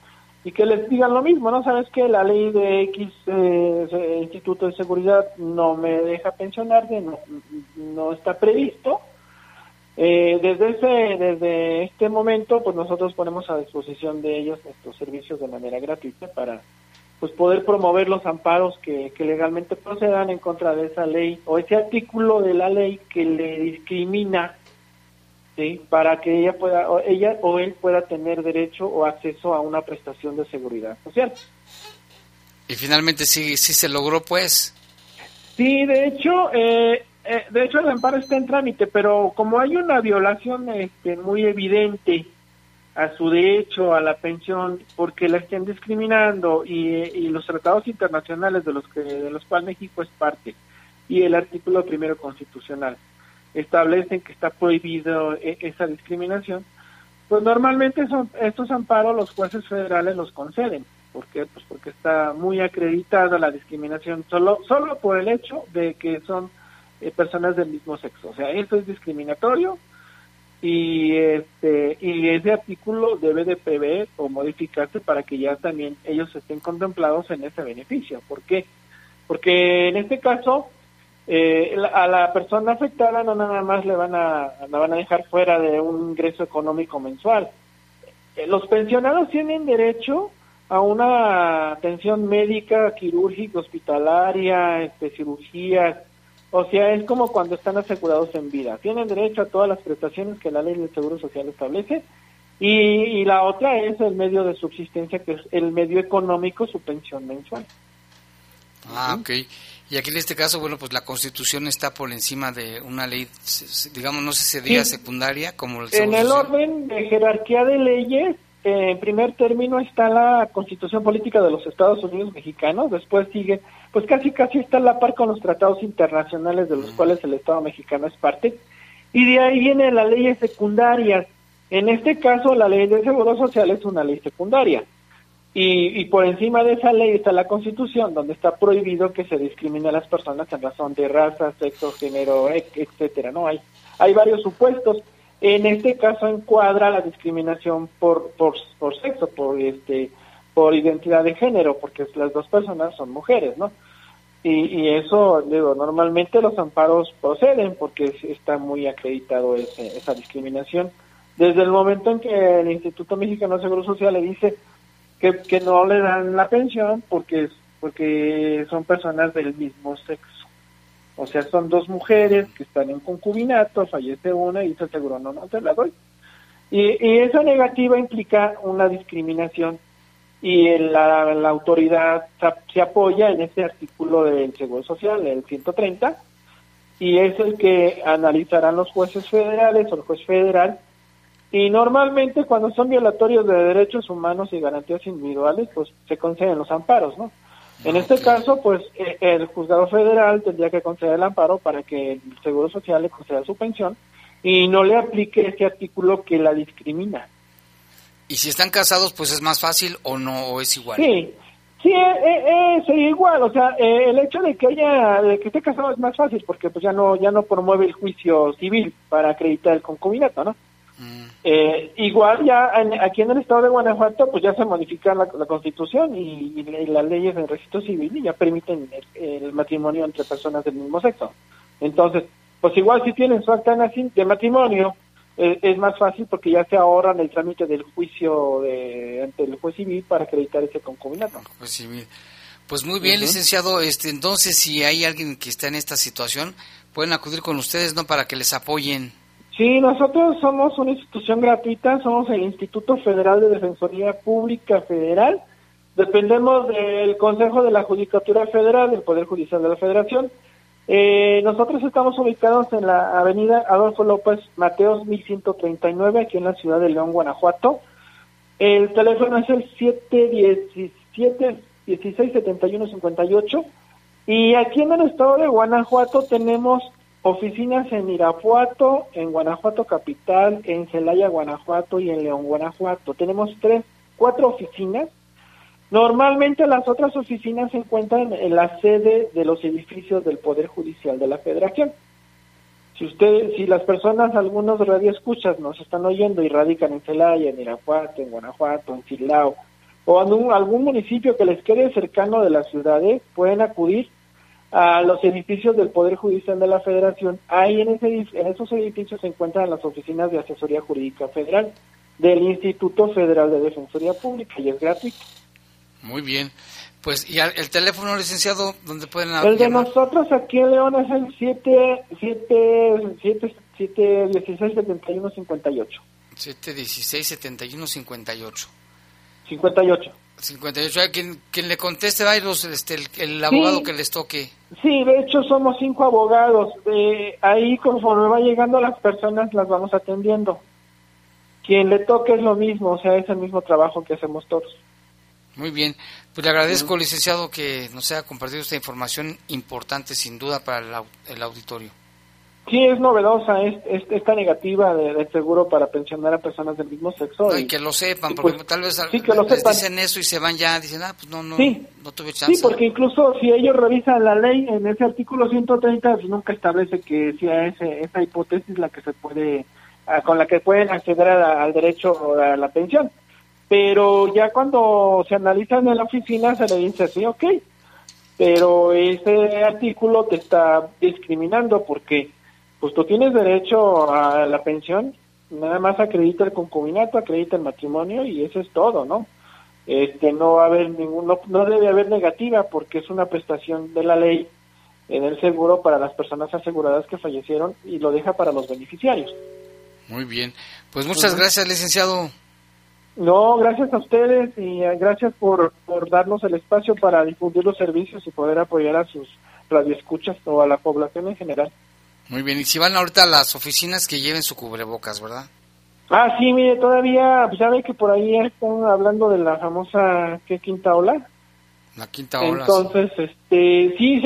y que les digan lo mismo, ¿no? Sabes que la ley de X eh, Instituto de Seguridad no me deja pensionar, no, no está previsto. Eh, desde ese, desde este momento, pues nosotros ponemos a disposición de ellos estos servicios de manera gratuita para pues poder promover los amparos que, legalmente procedan en contra de esa ley o ese artículo de la ley que le discrimina ¿sí? para que ella pueda o ella o él pueda tener derecho o acceso a una prestación de seguridad social. Y finalmente sí sí se logró pues. Sí, de hecho eh, eh, de hecho el amparo está en trámite, pero como hay una violación este, muy evidente a su derecho a la pensión porque la estén discriminando y, los tratados internacionales de los que de los cuales México es parte y el artículo primero constitucional establecen que está prohibido e, esa discriminación pues normalmente son estos amparos los jueces federales los conceden ¿por qué? pues porque está muy acreditada la discriminación solo solo por el hecho de que son eh, personas del mismo sexo o sea esto es discriminatorio y este y ese artículo debe de prever o modificarse para que ya también ellos estén contemplados en ese beneficio. ¿Por qué? Porque en este caso eh, a la persona afectada no nada más le van a la van a dejar fuera de un ingreso económico mensual. Eh, los pensionados tienen derecho a una atención médica, quirúrgica, hospitalaria, este, cirugías. O sea, es como cuando están asegurados en vida. Tienen derecho a todas las prestaciones que la ley del Seguro Social establece. Y, y la otra es el medio de subsistencia, que es el medio económico, su pensión mensual. Ah, ok. Y aquí en este caso, bueno, pues la Constitución está por encima de una ley, digamos, no sé si sería secundaria como el En el orden de jerarquía de leyes, en primer término está la Constitución Política de los Estados Unidos Mexicanos, después sigue, pues casi casi está a la par con los tratados internacionales de los cuales el Estado mexicano es parte, y de ahí vienen las leyes secundarias. En este caso, la ley de seguro social es una ley secundaria. Y, por encima de esa ley está la Constitución, donde está prohibido que se discrimine a las personas en razón de raza, sexo, género, etcétera. No hay hay varios supuestos. En este caso encuadra la discriminación por por, por sexo, por este por identidad de género, porque las dos personas son mujeres, ¿no? Y, eso, digo, normalmente los amparos proceden porque está muy acreditado ese, esa discriminación. Desde el momento en que el Instituto Mexicano de Seguro Social le dice que, que no le dan la pensión porque, porque son personas del mismo sexo. O sea, son dos mujeres que están en concubinato, fallece una y se aseguró, no, no te la doy. Y, y esa negativa implica una discriminación y la, la autoridad se apoya en ese artículo del Seguro Social, el 130, y es el que analizarán los jueces federales o el juez federal y normalmente cuando son violatorios de derechos humanos y garantías individuales, pues se conceden los amparos, ¿no? En este caso, pues eh, el juzgado federal tendría que conceder el amparo para que el Seguro Social le conceda su pensión y no le aplique ese artículo que la discrimina. ¿Y si están casados, pues es más fácil o no, o es igual? Sí, sí, eh, eh, igual, o sea, el hecho de que haya, de que esté casado es más fácil porque pues ya no, ya no promueve el juicio civil para acreditar el concubinato, ¿no? Eh, igual ya aquí en el estado de Guanajuato pues ya se modifica la, constitución y, las leyes del registro civil y ya permiten el, matrimonio entre personas del mismo sexo. Entonces, pues igual si tienen su acta de matrimonio eh, es más fácil porque ya se ahorran el trámite del juicio de, ante el juez civil para acreditar ese concubinato. Pues, pues muy bien, licenciado. Este, entonces, si hay alguien que está en esta situación, pueden acudir con ustedes, ¿no? Para que les apoyen. Sí, nosotros somos una institución gratuita, somos el Instituto Federal de Defensoría Pública Federal. Dependemos del Consejo de la Judicatura Federal, del Poder Judicial de la Federación. Eh, nosotros estamos ubicados en la avenida Adolfo López Mateos 1139, aquí en la ciudad de León, Guanajuato. El teléfono es el 717 167158 y aquí en el estado de Guanajuato tenemos Oficinas en Irapuato, en Guanajuato Capital, en Celaya, Guanajuato y en León, Guanajuato. Tenemos tres, cuatro oficinas. Normalmente las otras oficinas se encuentran en la sede de los edificios del Poder Judicial de la Federación. Si ustedes, si las personas, algunos radioescuchas nos están oyendo y radican en Celaya, en Irapuato, en Guanajuato, en Silao, o en algún municipio que les quede cercano de las ciudades, pueden acudir a los edificios del Poder Judicial de la Federación. Ahí en, ese, en esos edificios se encuentran las oficinas de asesoría jurídica federal del Instituto Federal de Defensoría Pública y es gratuito. Muy bien. Pues, ¿y el teléfono, licenciado, dónde pueden hablar? El de nosotros aquí en León es el 7, 7, 7, 7 16 71 58. 7 16 71 58. 58. 58. Quien, quien le conteste va este, el, abogado que les toque. Sí, de hecho somos cinco abogados. Eh, ahí conforme va llegando las personas las vamos atendiendo. Quien le toque es lo mismo, o sea, es el mismo trabajo que hacemos todos. Muy bien. Pues le agradezco, licenciado, que nos haya compartido esta información importante, sin duda, para el auditorio. Sí, es novedosa es, esta negativa de, seguro para pensionar a personas del mismo sexo. y, que lo sepan, porque pues, tal vez les dicen eso y se van ya, dicen, ah, pues no, no, no tuve chance. Sí, porque incluso si ellos revisan la ley, en ese artículo 130 pues, nunca establece que sea ese, esa hipótesis la que se puede, con la que pueden acceder al derecho a la pensión. Pero ya cuando se analizan en la oficina se le dice, sí, ok, pero ese artículo te está discriminando porque pues tú tienes derecho a la pensión, nada más acredita el concubinato, acredita el matrimonio y eso es todo, ¿no? este no va a haber ningún no, no debe haber negativa porque es una prestación de la ley en el seguro para las personas aseguradas que fallecieron y lo deja para los beneficiarios. Muy bien. Pues muchas gracias, licenciado. No, gracias a ustedes y eh, gracias por, por darnos el espacio para difundir los servicios y poder apoyar a sus radioescuchas o a la población en general. Muy bien, y si van ahorita a las oficinas que lleven su cubrebocas, ¿verdad? Ah, sí, mire, todavía, pues ya ve que por ahí están hablando de la famosa, ¿qué quinta ola? La quinta ola. Entonces, este, sí,